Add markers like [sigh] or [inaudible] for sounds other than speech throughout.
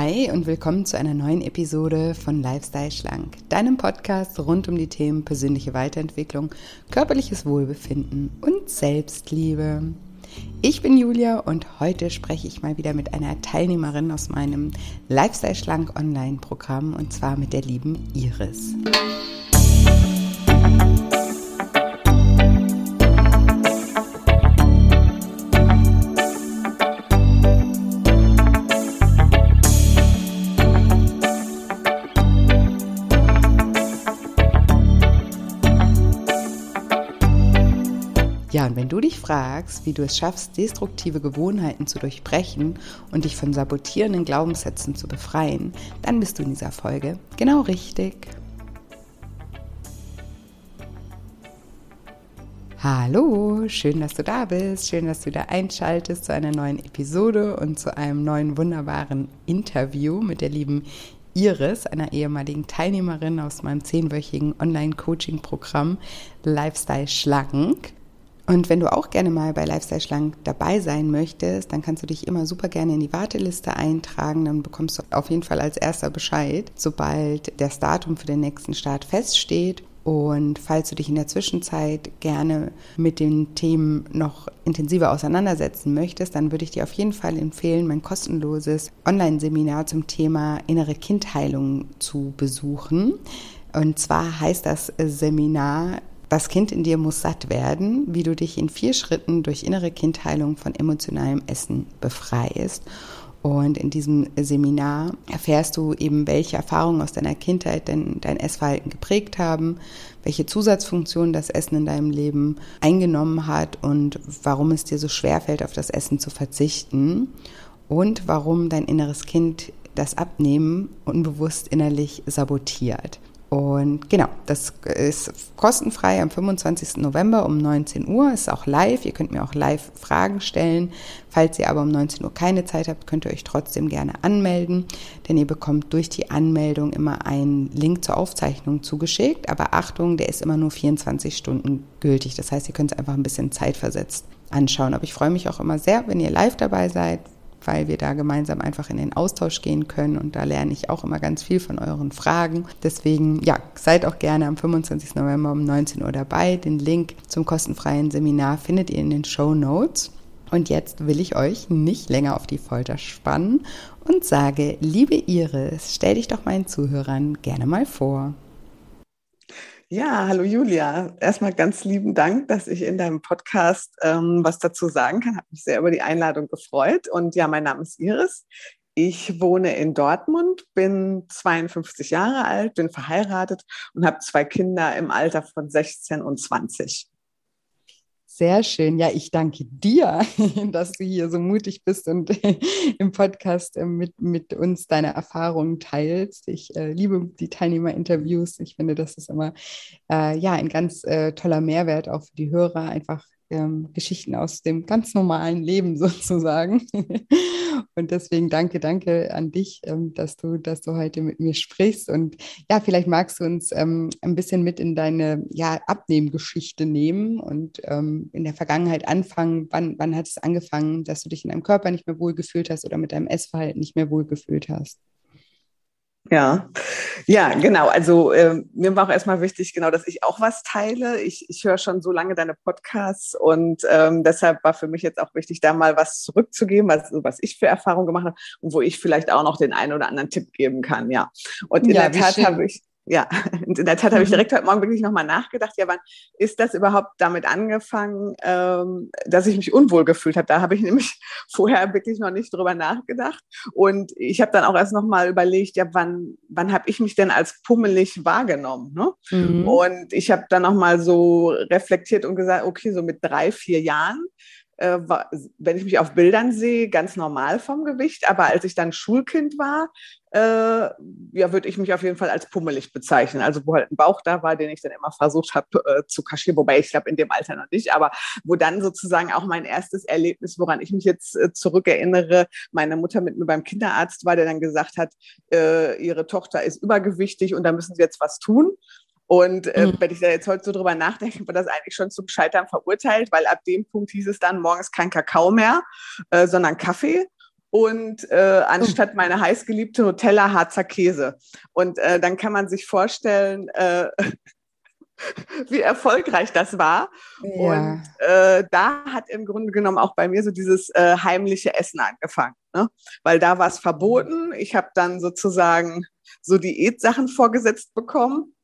Hi und willkommen zu einer neuen Episode von Lifestyle Schlank, deinem Podcast rund um die Themen persönliche Weiterentwicklung, körperliches Wohlbefinden und Selbstliebe. Ich bin Julia und heute spreche ich mal wieder mit einer Teilnehmerin aus meinem Lifestyle Schlank Online-Programm und zwar mit der lieben Iris. Wenn du dich fragst, wie du es schaffst, destruktive Gewohnheiten zu durchbrechen und dich von sabotierenden Glaubenssätzen zu befreien, dann bist du in dieser Folge genau richtig. Hallo, schön, dass du da bist, schön, dass du da einschaltest zu einer neuen Episode und zu einem neuen wunderbaren Interview mit der lieben Iris, einer ehemaligen Teilnehmerin aus meinem zehnwöchigen Online-Coaching-Programm Lifestyle Schlank. Und wenn du auch gerne mal bei Lifestyle Schlank dabei sein möchtest, dann kannst du dich immer super gerne in die Warteliste eintragen. Dann bekommst du auf jeden Fall als erster Bescheid, sobald das Datum für den nächsten Start feststeht. Und falls du dich in der Zwischenzeit gerne mit den Themen noch intensiver auseinandersetzen möchtest, dann würde ich dir auf jeden Fall empfehlen, mein kostenloses Online-Seminar zum Thema innere Kindheilung zu besuchen. Und zwar heißt das Seminar das Kind in dir muss satt werden, wie du dich in vier Schritten durch innere Kindheilung von emotionalem Essen befreist. Und in diesem Seminar erfährst du eben, welche Erfahrungen aus deiner Kindheit denn dein Essverhalten geprägt haben, welche Zusatzfunktionen das Essen in deinem Leben eingenommen hat und warum es dir so schwer fällt, auf das Essen zu verzichten und warum dein inneres Kind das Abnehmen unbewusst innerlich sabotiert. Und genau, das ist kostenfrei am 25. November um 19 Uhr, ist auch live. Ihr könnt mir auch live Fragen stellen. Falls ihr aber um 19 Uhr keine Zeit habt, könnt ihr euch trotzdem gerne anmelden, denn ihr bekommt durch die Anmeldung immer einen Link zur Aufzeichnung zugeschickt. Aber Achtung, der ist immer nur 24 Stunden gültig. Das heißt, ihr könnt es einfach ein bisschen zeitversetzt anschauen. Aber ich freue mich auch immer sehr, wenn ihr live dabei seid, weil wir da gemeinsam einfach in den Austausch gehen können und da lerne ich auch immer ganz viel von euren Fragen. Deswegen, ja, seid auch gerne am 25. November um 19 Uhr dabei. Den Link zum kostenfreien Seminar findet ihr in den Show Notes. Und jetzt will ich euch nicht länger auf die Folter spannen und sage, liebe Iris, stell dich doch meinen Zuhörern gerne mal vor. Ja, hallo Julia. Erstmal ganz lieben Dank, dass ich in deinem Podcast ähm, was dazu sagen kann. Habe mich sehr über die Einladung gefreut. Und ja, mein Name ist Iris. Ich wohne in Dortmund, bin 52 Jahre alt, bin verheiratet und habe zwei Kinder im Alter von 16 und 20. Sehr schön. Ja, ich danke dir, [laughs] dass du hier so mutig bist und [laughs] im Podcast äh, mit, mit uns deine Erfahrungen teilst. Ich äh, liebe die Teilnehmerinterviews. Ich finde, das ist immer äh, ja, ein ganz äh, toller Mehrwert auch für die Hörer, einfach ähm, Geschichten aus dem ganz normalen Leben [laughs] sozusagen. und deswegen danke, danke an dich, ähm, dass du, dass du heute mit mir sprichst. Und ja, vielleicht magst du uns ähm, ein bisschen mit in deine ja, Abnehmgeschichte nehmen und ähm, in der Vergangenheit anfangen. Wann, wann hat es angefangen, dass du dich in deinem Körper nicht mehr wohlgefühlt hast oder mit deinem Essverhalten nicht mehr wohlgefühlt hast? Ja, ja, genau. Also äh, mir war auch erstmal wichtig, genau, dass ich auch was teile. Ich, ich höre schon so lange deine Podcasts und ähm, deshalb war für mich jetzt auch wichtig, da mal was zurückzugeben, was, was ich für Erfahrungen gemacht habe und wo ich vielleicht auch noch den einen oder anderen Tipp geben kann. Ja. Und in ja, der Tat habe ich ja, [laughs] in der Tat habe ich mhm. direkt heute Morgen wirklich nochmal nachgedacht, ja, wann ist das überhaupt damit angefangen, ähm, dass ich mich unwohl gefühlt habe? Da habe ich [laughs] nämlich vorher wirklich noch nicht drüber nachgedacht. Und ich habe dann auch erst nochmal überlegt, ja, wann, wann habe ich mich denn als pummelig wahrgenommen? Ne? Mhm. Und ich habe dann nochmal so reflektiert und gesagt, okay, so mit drei, vier Jahren äh, wenn ich mich auf Bildern sehe, ganz normal vom Gewicht. Aber als ich dann Schulkind war, äh, ja, würde ich mich auf jeden Fall als pummelig bezeichnen. Also wo halt ein Bauch da war, den ich dann immer versucht habe äh, zu kaschieren, wobei ich glaube in dem Alter noch nicht, aber wo dann sozusagen auch mein erstes Erlebnis, woran ich mich jetzt äh, zurückerinnere, meine Mutter mit mir beim Kinderarzt war, der dann gesagt hat, äh, ihre Tochter ist übergewichtig und da müssen sie jetzt was tun. Und äh, mhm. wenn ich da jetzt heute so drüber nachdenke, wird das eigentlich schon zum Scheitern verurteilt, weil ab dem Punkt hieß es dann morgens kein Kakao mehr, äh, sondern Kaffee. und äh, anstatt meine heißgeliebte Nutella Harzer Käse. Und äh, dann kann man sich vorstellen, äh, [laughs] wie erfolgreich das war. Ja. Und äh, da hat im Grunde genommen auch bei mir so dieses äh, heimliche Essen angefangen, ne? weil da war es verboten. Ich habe dann sozusagen so Diätsachen vorgesetzt bekommen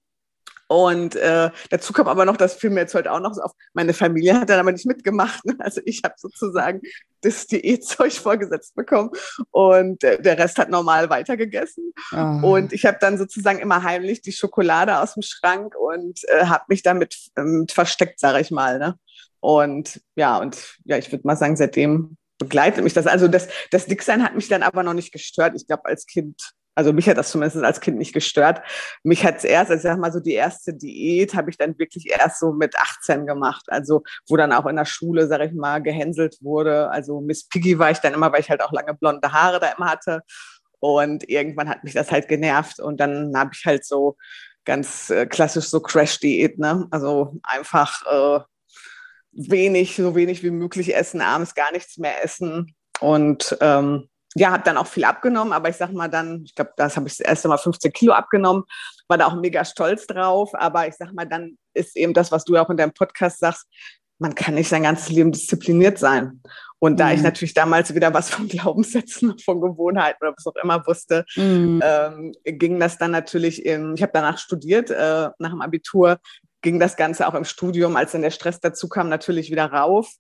und äh, dazu kam aber noch, das fiel mir jetzt heute auch noch so auf, meine Familie hat dann aber nicht mitgemacht. Ne? Also ich habe sozusagen das Diätzeug vorgesetzt bekommen und äh, der Rest hat normal weitergegessen. Oh. Und ich habe dann sozusagen immer heimlich die Schokolade aus dem Schrank und äh, habe mich damit ähm, versteckt, sage ich mal. Ne? Und ja, und ja, ich würde mal sagen, seitdem begleitet mich das. Also das, das Dicksein hat mich dann aber noch nicht gestört. Ich glaube, als Kind also mich hat das zumindest als Kind nicht gestört. Mich hat es erst, also ich sag mal so, die erste Diät habe ich dann wirklich erst so mit 18 gemacht. Also wo dann auch in der Schule, sag ich mal, gehänselt wurde. Also Miss Piggy war ich dann immer, weil ich halt auch lange blonde Haare da immer hatte. Und irgendwann hat mich das halt genervt. Und dann habe ich halt so ganz äh, klassisch so Crash-Diät, ne? Also einfach äh, wenig, so wenig wie möglich essen, abends gar nichts mehr essen. Und ähm, ja, habe dann auch viel abgenommen, aber ich sag mal dann, ich glaube, das habe ich das erste Mal 15 Kilo abgenommen, war da auch mega stolz drauf, aber ich sag mal, dann ist eben das, was du auch in deinem Podcast sagst, man kann nicht sein ganzes Leben diszipliniert sein. Und da mhm. ich natürlich damals wieder was von [laughs] Glaubenssätzen, von Gewohnheiten oder was auch immer wusste, mhm. ähm, ging das dann natürlich in, ich habe danach studiert, äh, nach dem Abitur, ging das Ganze auch im Studium, als dann der Stress dazu kam, natürlich wieder rauf.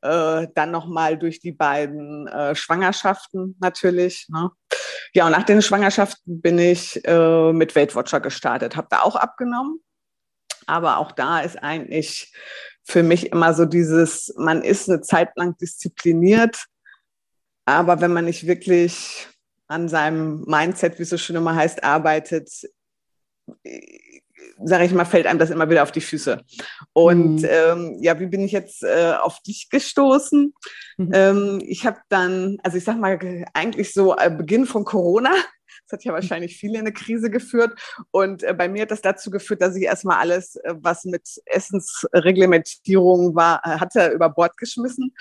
Äh, dann nochmal durch die beiden äh, Schwangerschaften natürlich. Ne? Ja, und nach den Schwangerschaften bin ich äh, mit Weight Watcher gestartet, habe da auch abgenommen. Aber auch da ist eigentlich für mich immer so dieses, man ist eine Zeit lang diszipliniert, aber wenn man nicht wirklich an seinem Mindset, wie es so schön immer heißt, arbeitet, sage ich mal, fällt einem das immer wieder auf die Füße. Und mhm. ähm, ja, wie bin ich jetzt äh, auf dich gestoßen? Mhm. Ähm, ich habe dann, also ich sag mal, eigentlich so äh, Beginn von Corona, [laughs] das hat ja wahrscheinlich viele in eine Krise geführt. Und äh, bei mir hat das dazu geführt, dass ich erstmal alles, äh, was mit Essensreglementierung war, äh, hatte, über Bord geschmissen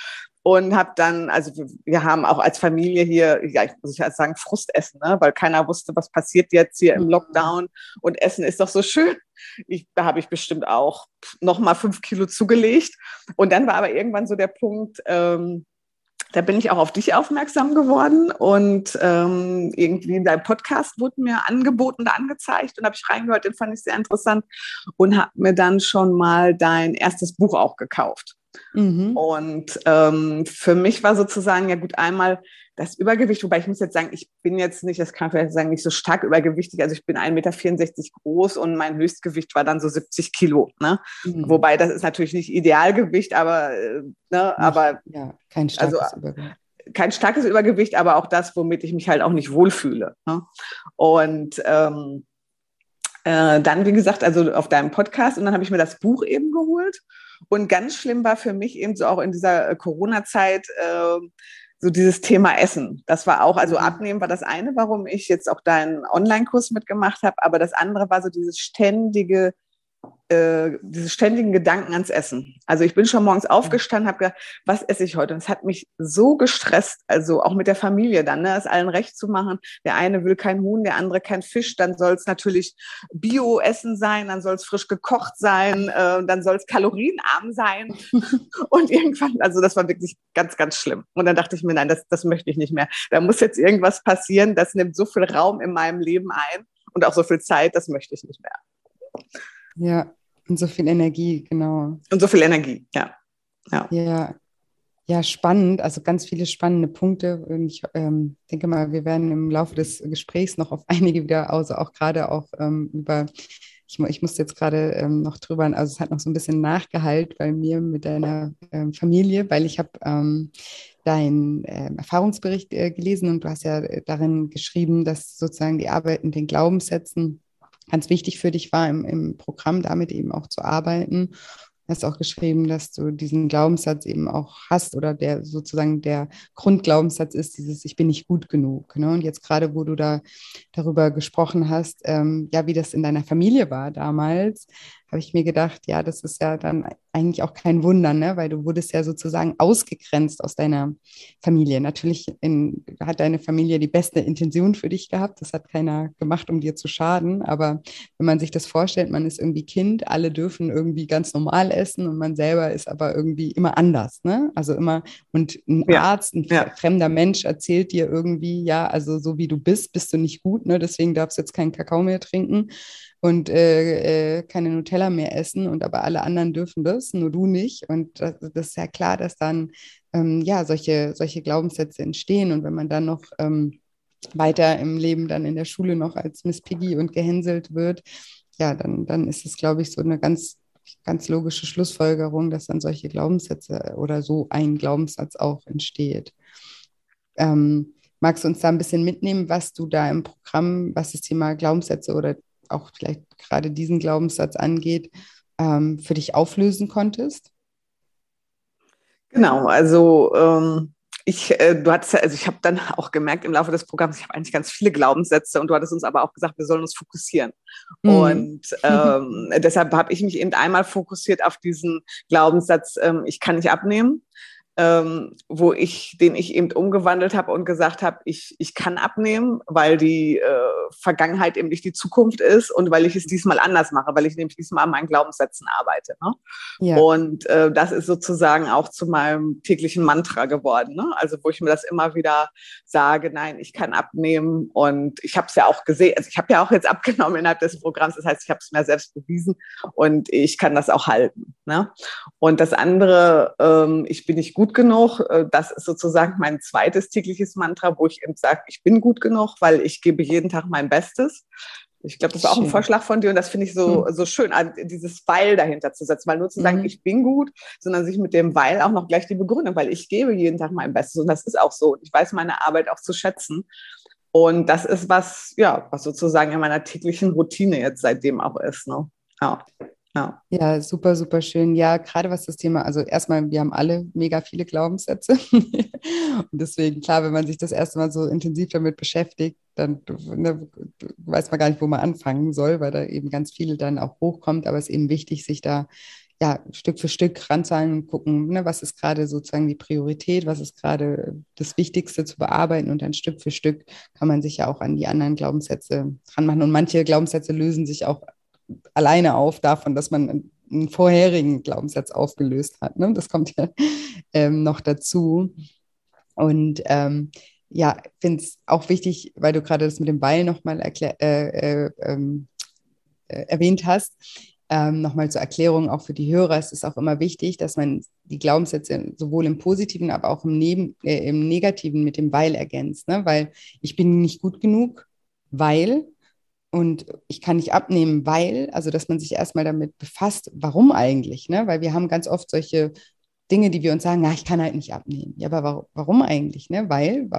und habe dann, also wir haben auch als Familie hier, ja, ich muss ja sagen, Frustessen, ne? weil keiner wusste, was passiert jetzt hier im mhm. Lockdown und Essen ist doch so schön. Ich, da habe ich bestimmt auch noch mal fünf Kilo zugelegt und dann war aber irgendwann so der Punkt, ähm, da bin ich auch auf dich aufmerksam geworden und ähm, irgendwie dein Podcast wurde mir angeboten oder angezeigt und habe ich reingehört, den fand ich sehr interessant und habe mir dann schon mal dein erstes Buch auch gekauft. Mhm. Und ähm, für mich war sozusagen ja gut einmal das Übergewicht, wobei ich muss jetzt sagen, ich bin jetzt nicht, das kann ich vielleicht sagen, nicht so stark übergewichtig. Also ich bin 1,64 Meter groß und mein Höchstgewicht war dann so 70 Kilo. Ne? Mhm. Wobei das ist natürlich nicht Idealgewicht, aber, äh, ne, aber ja, kein starkes also, Übergewicht. Kein starkes Übergewicht, aber auch das, womit ich mich halt auch nicht wohlfühle. Ne? Und ähm, äh, dann, wie gesagt, also auf deinem Podcast und dann habe ich mir das Buch eben geholt. Und ganz schlimm war für mich eben so auch in dieser äh, Corona-Zeit äh, so dieses Thema Essen. Das war auch, also mhm. abnehmen war das eine, warum ich jetzt auch deinen Online-Kurs mitgemacht habe, aber das andere war so dieses ständige äh, diese ständigen Gedanken ans Essen. Also ich bin schon morgens aufgestanden, habe gedacht, was esse ich heute? Und es hat mich so gestresst, also auch mit der Familie dann, ne, es allen recht zu machen. Der eine will kein Huhn, der andere kein Fisch, dann soll es natürlich Bio-Essen sein, dann soll es frisch gekocht sein, äh, dann soll es kalorienarm sein. [laughs] und irgendwann, also das war wirklich ganz, ganz schlimm. Und dann dachte ich mir, nein, das, das möchte ich nicht mehr. Da muss jetzt irgendwas passieren, das nimmt so viel Raum in meinem Leben ein und auch so viel Zeit, das möchte ich nicht mehr. Ja, und so viel Energie, genau. Und so viel Energie, ja. Ja. ja. Ja, spannend, also ganz viele spannende Punkte. Und ich ähm, denke mal, wir werden im Laufe des Gesprächs noch auf [laughs] einige wieder, also auch gerade auch ähm, über, ich, ich musste jetzt gerade ähm, noch drüber, also es hat noch so ein bisschen nachgehalt bei mir mit deiner ähm, Familie, weil ich habe ähm, deinen äh, Erfahrungsbericht äh, gelesen und du hast ja äh, darin geschrieben, dass sozusagen die Arbeit mit den Glaubenssätzen ganz wichtig für dich war, im, im Programm damit eben auch zu arbeiten. Du hast auch geschrieben, dass du diesen Glaubenssatz eben auch hast oder der sozusagen der Grundglaubenssatz ist, dieses Ich bin nicht gut genug. Ne? Und jetzt gerade, wo du da darüber gesprochen hast, ähm, ja, wie das in deiner Familie war damals, habe ich mir gedacht, ja, das ist ja dann eigentlich auch kein Wunder, ne? weil du wurdest ja sozusagen ausgegrenzt aus deiner Familie. Natürlich in, hat deine Familie die beste Intention für dich gehabt. Das hat keiner gemacht, um dir zu schaden. Aber wenn man sich das vorstellt, man ist irgendwie Kind, alle dürfen irgendwie ganz normal essen und man selber ist aber irgendwie immer anders. Ne? Also immer, und ein ja. Arzt, ein ja. fremder Mensch erzählt dir irgendwie, ja, also so wie du bist, bist du nicht gut, ne? deswegen darfst du jetzt keinen Kakao mehr trinken und äh, äh, keine Nutella mehr essen und aber alle anderen dürfen das, nur du nicht. Und das, das ist ja klar, dass dann ähm, ja solche, solche Glaubenssätze entstehen. Und wenn man dann noch ähm, weiter im Leben dann in der Schule noch als Miss Piggy und gehänselt wird, ja, dann, dann ist es, glaube ich, so eine ganz, ganz logische Schlussfolgerung, dass dann solche Glaubenssätze oder so ein Glaubenssatz auch entsteht. Ähm, magst du uns da ein bisschen mitnehmen, was du da im Programm, was das Thema Glaubenssätze oder auch vielleicht gerade diesen Glaubenssatz angeht, ähm, für dich auflösen konntest? Genau, also ähm, ich, äh, du hattest also ich habe dann auch gemerkt im Laufe des Programms, ich habe eigentlich ganz viele Glaubenssätze und du hattest uns aber auch gesagt, wir sollen uns fokussieren. Mhm. Und [laughs] ähm, deshalb habe ich mich eben einmal fokussiert auf diesen Glaubenssatz, ähm, ich kann nicht abnehmen ähm, wo ich, den ich eben umgewandelt habe und gesagt habe, ich, ich kann abnehmen, weil die äh, Vergangenheit eben nicht die Zukunft ist und weil ich es diesmal anders mache, weil ich nämlich diesmal an meinen Glaubenssätzen arbeite. Ne? Ja. Und äh, das ist sozusagen auch zu meinem täglichen Mantra geworden. Ne? Also wo ich mir das immer wieder sage, nein, ich kann abnehmen und ich habe es ja auch gesehen, also ich habe ja auch jetzt abgenommen innerhalb des Programms, das heißt, ich habe es mir selbst bewiesen und ich kann das auch halten. Ne? Und das andere, ähm, ich bin nicht gut gut genug. Äh, das ist sozusagen mein zweites tägliches Mantra, wo ich eben sage, ich bin gut genug, weil ich gebe jeden Tag mein Bestes. Ich glaube, das war auch ein Vorschlag von dir und das finde ich so, hm. so schön, dieses Weil dahinter zu setzen, weil nur zu sagen, mhm. ich bin gut, sondern sich mit dem Weil auch noch gleich die Begründung, weil ich gebe jeden Tag mein Bestes und das ist auch so. Ich weiß meine Arbeit auch zu schätzen. Und das ist was, ja, was sozusagen in meiner täglichen Routine jetzt seitdem auch ist. Ne? Ja. Ja. ja, super, super schön. Ja, gerade was das Thema, also erstmal, wir haben alle mega viele Glaubenssätze. [laughs] und deswegen, klar, wenn man sich das erste Mal so intensiv damit beschäftigt, dann ne, weiß man gar nicht, wo man anfangen soll, weil da eben ganz viele dann auch hochkommt. Aber es ist eben wichtig, sich da ja, Stück für Stück ranzahlen und gucken, ne, was ist gerade sozusagen die Priorität, was ist gerade das Wichtigste zu bearbeiten und dann Stück für Stück kann man sich ja auch an die anderen Glaubenssätze ranmachen. Und manche Glaubenssätze lösen sich auch alleine auf davon, dass man einen vorherigen Glaubenssatz aufgelöst hat. Ne? Das kommt ja ähm, noch dazu. Und ähm, ja, finde es auch wichtig, weil du gerade das mit dem Ball nochmal äh, äh, ähm, äh, erwähnt hast. Ähm, nochmal zur Erklärung auch für die Hörer, es ist auch immer wichtig, dass man die Glaubenssätze sowohl im Positiven, aber auch im, Neben, äh, im Negativen mit dem Weil ergänzt. Ne? Weil ich bin nicht gut genug, weil und ich kann nicht abnehmen, weil, also dass man sich erstmal damit befasst, warum eigentlich, ne? Weil wir haben ganz oft solche Dinge, die wir uns sagen, na, ich kann halt nicht abnehmen. Ja, aber warum eigentlich? Ne? Weil,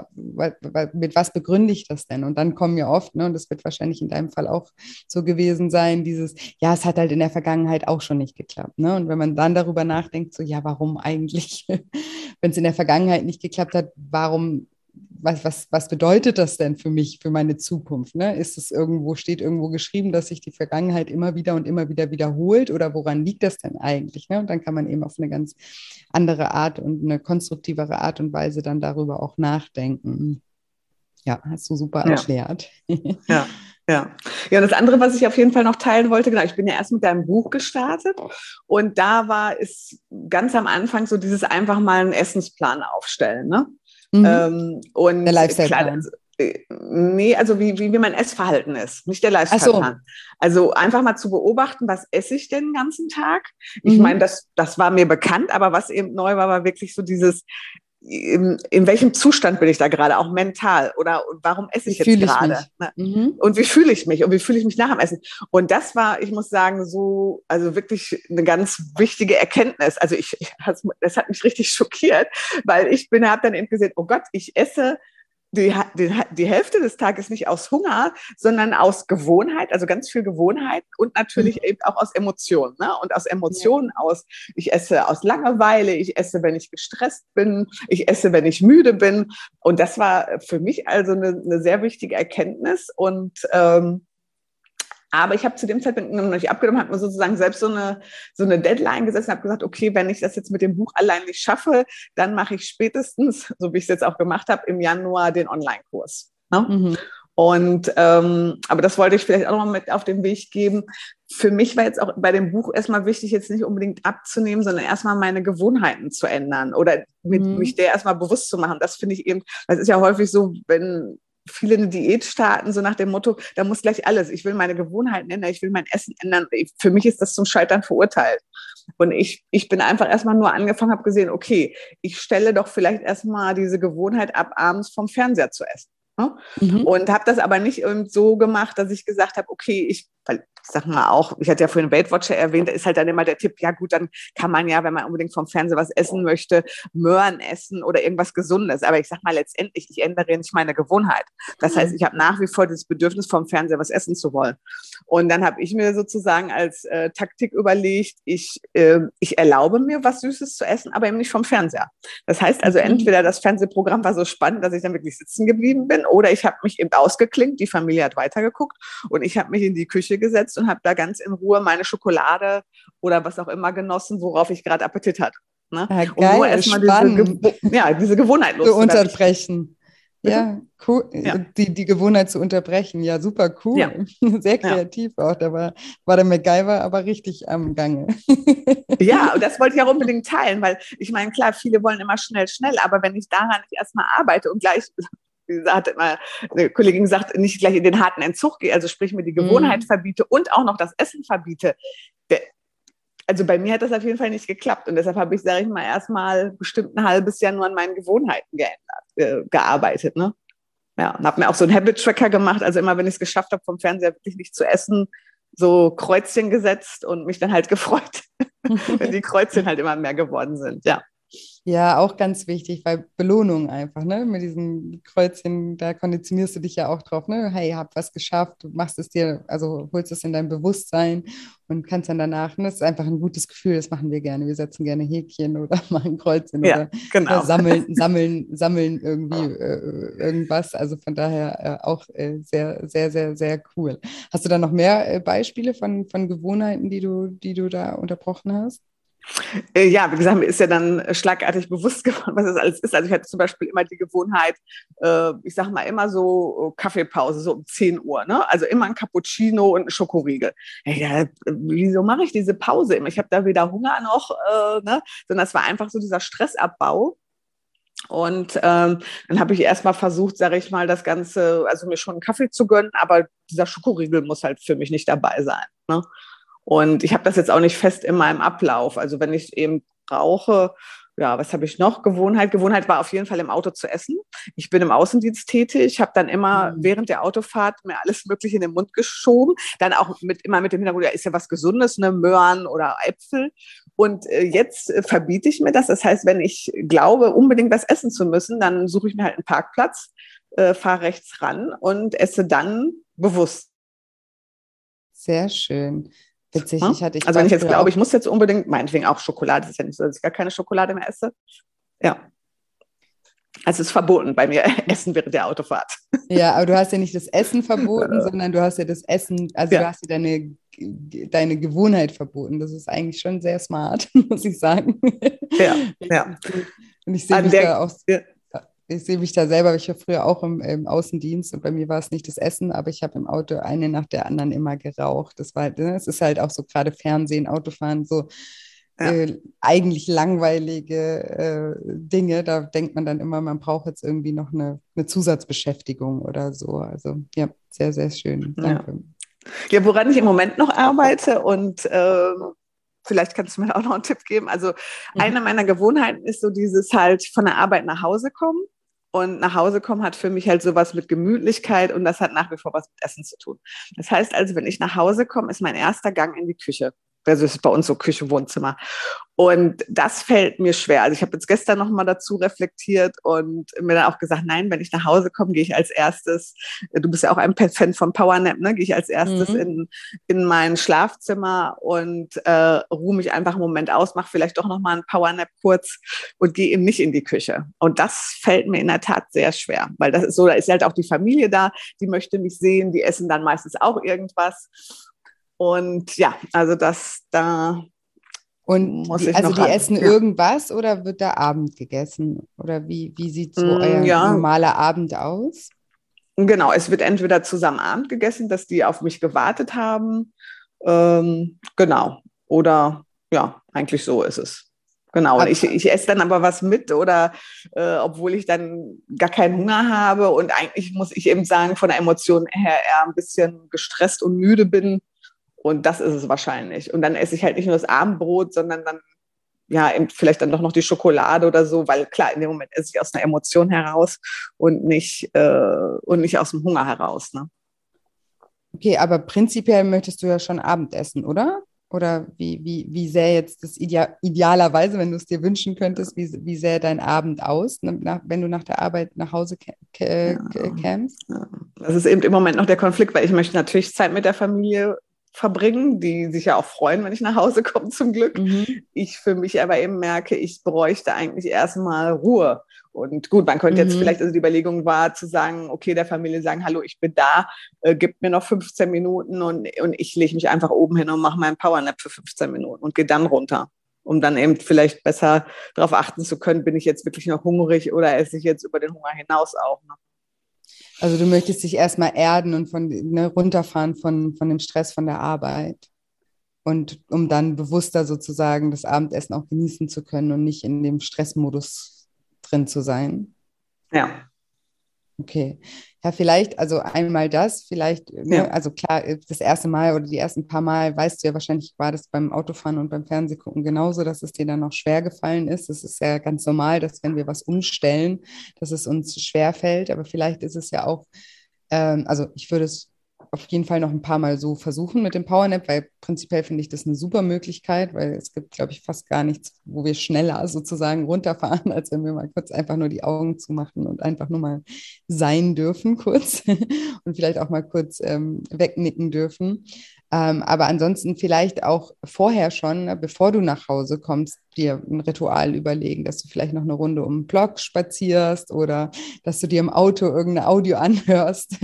mit was begründe ich das denn? Und dann kommen ja oft, ne, und das wird wahrscheinlich in deinem Fall auch so gewesen sein, dieses, ja, es hat halt in der Vergangenheit auch schon nicht geklappt. Ne? Und wenn man dann darüber nachdenkt, so, ja, warum eigentlich? [laughs] wenn es in der Vergangenheit nicht geklappt hat, warum was, was, was bedeutet das denn für mich, für meine Zukunft? Ne? Ist es irgendwo, steht irgendwo geschrieben, dass sich die Vergangenheit immer wieder und immer wieder wiederholt oder woran liegt das denn eigentlich? Ne? Und dann kann man eben auf eine ganz andere Art und eine konstruktivere Art und Weise dann darüber auch nachdenken. Ja, hast du super ja. erklärt. Ja. Ja. ja, und das andere, was ich auf jeden Fall noch teilen wollte, genau, ich bin ja erst mit deinem Buch gestartet und da war es ganz am Anfang so dieses einfach mal einen Essensplan aufstellen. Ne? Mhm. Ähm, und der Lifestyle-Plan. Äh, nee, also wie, wie, wie mein Essverhalten ist, nicht der Lifestyle-Plan. So. Also einfach mal zu beobachten, was esse ich denn den ganzen Tag? Ich mhm. meine, das, das war mir bekannt, aber was eben neu war, war wirklich so dieses, in, in welchem Zustand bin ich da gerade, auch mental oder warum esse ich wie jetzt gerade? Mhm. Und wie fühle ich mich und wie fühle ich mich nach dem Essen? Und das war, ich muss sagen, so, also wirklich eine ganz wichtige Erkenntnis. Also ich, ich das hat mich richtig schockiert, weil ich bin, habe dann eben gesehen, oh Gott, ich esse die, die, die Hälfte des Tages nicht aus Hunger, sondern aus Gewohnheit, also ganz viel Gewohnheit und natürlich mhm. eben auch aus Emotionen. Ne? Und aus Emotionen ja. aus, ich esse aus Langeweile, ich esse, wenn ich gestresst bin, ich esse, wenn ich müde bin. Und das war für mich also eine, eine sehr wichtige Erkenntnis. Und ähm, Aber ich habe zu dem Zeitpunkt noch nicht abgenommen, habe mir sozusagen selbst so eine, so eine Deadline gesetzt und habe gesagt, okay, wenn ich das jetzt mit dem Buch allein nicht schaffe, dann mache ich spätestens, so wie ich es jetzt auch gemacht habe, im Januar den Online-Kurs. Ne? Mhm. Und ähm, aber das wollte ich vielleicht auch noch mal mit auf den Weg geben. Für mich war jetzt auch bei dem Buch erstmal wichtig, jetzt nicht unbedingt abzunehmen, sondern erstmal meine Gewohnheiten zu ändern oder mit, mhm. mich der erstmal bewusst zu machen. Das finde ich eben, das ist ja häufig so, wenn viele eine Diät starten, so nach dem Motto, da muss gleich alles. Ich will meine Gewohnheiten ändern, ich will mein Essen ändern. Für mich ist das zum Scheitern verurteilt. Und ich, ich bin einfach erstmal nur angefangen, habe gesehen, okay, ich stelle doch vielleicht erstmal diese Gewohnheit ab, abends vom Fernseher zu essen. Ne? Mhm. Und habe das aber nicht so gemacht, dass ich gesagt habe, okay, ich weil ich sag mal auch, ich hatte ja vorhin Weight Watcher erwähnt, da ist halt dann immer der Tipp, ja gut, dann kann man ja, wenn man unbedingt vom Fernseher was essen möchte, Möhren essen oder irgendwas Gesundes. Aber ich sag mal letztendlich, ich ändere nicht meine Gewohnheit. Das heißt, ich habe nach wie vor das Bedürfnis, vom Fernseher was essen zu wollen. Und dann habe ich mir sozusagen als äh, Taktik überlegt, ich, äh, ich erlaube mir was Süßes zu essen, aber eben nicht vom Fernseher. Das heißt also, mhm. entweder das Fernsehprogramm war so spannend, dass ich dann wirklich sitzen geblieben bin, oder ich habe mich eben ausgeklinkt, die Familie hat weitergeguckt und ich habe mich in die Küche gesetzt und habe da ganz in Ruhe meine Schokolade oder was auch immer genossen, worauf ich gerade Appetit hatte. Ne? Ja, geil, und nur erstmal diese, ja, diese Gewohnheit zu unterbrechen. Ja, cool. Ja. Die, die Gewohnheit zu unterbrechen. Ja, super cool. Ja. [laughs] Sehr kreativ ja. auch. Da war, war der MacGyver aber richtig am Gange. [laughs] Ja, und das wollte ich auch unbedingt teilen, weil ich meine, klar, viele wollen immer schnell, schnell, aber wenn ich daran nicht erstmal arbeite und gleich hat immer eine Kollegin gesagt, nicht gleich in den harten Entzug gehe, also sprich mir die Gewohnheit mhm. verbiete und auch noch das Essen verbiete. Also bei mir hat das auf jeden Fall nicht geklappt und deshalb habe ich, sage ich mal, erstmal bestimmt ein halbes Jahr nur an meinen Gewohnheiten geändert, äh, gearbeitet. Ne? Ja, und habe mir auch so einen Habit-Tracker gemacht. Also immer, wenn ich es geschafft habe, vom Fernseher wirklich nicht zu essen, so Kreuzchen gesetzt und mich dann halt [laughs] gefreut, wenn die Kreuzchen halt immer mehr geworden sind. Ja. Ja, auch ganz wichtig, weil Belohnung einfach, ne? Mit diesen Kreuzchen, da konditionierst du dich ja auch drauf, ne? Hey, hab was geschafft, du machst es dir, also holst es in dein Bewusstsein und kannst dann danach, ne? Das ist einfach ein gutes Gefühl, das machen wir gerne. Wir setzen gerne Häkchen oder [laughs] machen Kreuzchen ja, oder, genau. oder, sammeln, sammeln, sammeln [laughs] irgendwie äh, irgendwas. Also von daher äh, auch äh, sehr, sehr, sehr, sehr cool. Hast du da noch mehr äh, Beispiele von, von Gewohnheiten, die du, die du da unterbrochen hast? Äh, ja, wie gesagt, mir ist ja dann schlagartig [laughs] bewusst geworden, was das alles ist. Also ich hatte zum Beispiel immer die Gewohnheit, äh, ich sage mal immer so Kaffeepause, so um 10 Uhr. Ne? Also immer ein Cappuccino und ein Schokoriegel. Ja, wieso mache ich diese Pause immer? Ich habe da weder Hunger noch, äh, ne? sondern es war einfach so dieser Stressabbau. Und ähm, dann habe ich erstmal versucht, sage ich mal, das Ganze, also mir schon einen Kaffee zu gönnen, aber dieser Schokoriegel muss halt für mich nicht dabei sein. Ne? Und ich habe das jetzt auch nicht fest in meinem Ablauf. Also wenn ich eben brauche, ja, was habe ich noch? Gewohnheit. Gewohnheit war auf jeden Fall im Auto zu essen. Ich bin im Außendienst tätig, habe dann immer mhm. während der Autofahrt mir alles Mögliche in den Mund geschoben. Dann auch mit, immer mit dem Hintergrund, ja, ist ja was Gesundes, ne, Möhren oder Äpfel. Und äh, jetzt äh, verbiete ich mir das. Das heißt, wenn ich glaube, unbedingt was essen zu müssen, dann suche ich mir halt einen Parkplatz, äh, fahre rechts ran und esse dann bewusst. Sehr schön. Witzig, ich hatte ich Also wenn ich jetzt glaube, ich muss jetzt unbedingt, meinetwegen auch Schokolade, das ist ja nicht so, dass ich gar keine Schokolade mehr esse. Ja. Also es ist verboten bei mir, [laughs] Essen während der Autofahrt. Ja, aber du hast ja nicht das Essen [laughs] verboten, sondern du hast ja das Essen, also ja. du hast ja deine, deine Gewohnheit verboten. Das ist eigentlich schon sehr smart, [laughs] muss ich sagen. Ja, ja. Und ich sehe mich der, da auch. Ja ich sehe mich da selber, ich war früher auch im, im, Außendienst und bei mir war es nicht das Essen, aber ich habe im Auto eine nach der anderen immer geraucht. Das war, ne, es ist halt auch so gerade Fernsehen, Autofahren, so ja. äh, eigentlich langweilige äh, Dinge. Da denkt man dann immer, man braucht jetzt irgendwie noch eine, eine Zusatzbeschäftigung oder so. Also ja, sehr, sehr schön. Danke. Ja, ja woran ich im Moment noch arbeite und äh, vielleicht kannst du mir auch noch einen Tipp geben. Also mhm. eine meiner Gewohnheiten ist so dieses halt von der Arbeit nach Hause kommen und nach Hause kommen hat für mich halt sowas mit Gemütlichkeit und das hat nach wie vor was mit Essen zu tun. Das heißt also, wenn ich nach Hause komme, ist mein erster Gang in die Küche. Also es ist bei uns so Küche, Wohnzimmer. Und das fällt mir schwer. Also ich habe jetzt gestern noch mal dazu reflektiert und mir dann auch gesagt, nein, wenn ich nach Hause komme, gehe ich als erstes, du bist ja auch ein Fan von Powernap, ne? gehe ich als erstes mhm. in, in mein Schlafzimmer und äh, ruhe mich einfach einen Moment aus, mache vielleicht doch noch mal einen Powernap kurz und gehe eben nicht in die Küche. Und das fällt mir in der Tat sehr schwer, weil das ist so, da ist halt auch die Familie da, die möchte mich sehen, die essen dann meistens auch irgendwas. Und ja, also das da und die, also die essen ja. irgendwas oder wird da Abend gegessen? Oder wie, wie sieht so mm, euer ja. normaler Abend aus? Genau, es wird entweder zusammen Abend gegessen, dass die auf mich gewartet haben. Ähm, genau. Oder ja, eigentlich so ist es. Genau. Und ich, ich esse dann aber was mit oder äh, obwohl ich dann gar keinen Hunger habe und eigentlich muss ich eben sagen, von der Emotion her eher ein bisschen gestresst und müde bin, und das ist es wahrscheinlich. Und dann esse ich halt nicht nur das Abendbrot, sondern dann ja, vielleicht dann doch noch die Schokolade oder so, weil klar, in dem Moment esse ich aus einer Emotion heraus und nicht, äh, und nicht aus dem Hunger heraus. Ne? Okay, aber prinzipiell möchtest du ja schon Abendessen, oder? Oder wie, wie, wie sähe jetzt das Ideal, idealerweise, wenn du es dir wünschen könntest, wie, wie sähe dein Abend aus, ne, nach, wenn du nach der Arbeit nach Hause kämst? Ja. Das ist eben im Moment noch der Konflikt, weil ich möchte natürlich Zeit mit der Familie verbringen, die sich ja auch freuen, wenn ich nach Hause komme, [laughs] zum Glück. Mhm. Ich für mich aber eben merke, ich bräuchte eigentlich erstmal Ruhe. Und gut, man könnte mhm. jetzt vielleicht, also die Überlegung war zu sagen, okay, der Familie sagen, hallo, ich bin da, äh, gib mir noch 15 Minuten und, und ich lege mich einfach oben hin und mache meinen Powernap für 15 Minuten und gehe dann runter, um dann eben vielleicht besser darauf achten zu können, bin ich jetzt wirklich noch hungrig oder esse ich jetzt über den Hunger hinaus auch. Ne? Also du möchtest dich erstmal erden und von, ne, runterfahren von, von dem Stress von der Arbeit. Und um dann bewusster sozusagen das Abendessen auch genießen zu können und nicht in dem Stressmodus drin zu sein. Ja. Okay. Ja, vielleicht, also einmal das, vielleicht, ne, ja. also klar, das erste Mal oder die ersten paar Mal weißt du ja wahrscheinlich, war das beim Autofahren und beim Fernsehgucken genauso, dass es dir dann noch schwer gefallen ist. Es ist ja ganz normal, dass wenn wir was umstellen, dass es uns schwer fällt, aber vielleicht ist es ja auch, ähm, also ich würde es auf jeden Fall noch ein paar Mal so versuchen mit dem Powernap, weil prinzipiell finde ich das eine super Möglichkeit, weil es gibt, glaube ich, fast gar nichts, wo wir schneller sozusagen runterfahren, [laughs] als wenn wir mal kurz einfach nur die Augen zumachen und einfach nur mal sein dürfen kurz [laughs] und vielleicht auch mal kurz ähm, wegnicken dürfen. Ähm, aber ansonsten vielleicht auch vorher schon, ne, bevor du nach Hause kommst, dir ein Ritual überlegen, dass du vielleicht noch eine Runde um den Block spazierst oder dass du dir im Auto irgendeine Audio [laughs] anhörst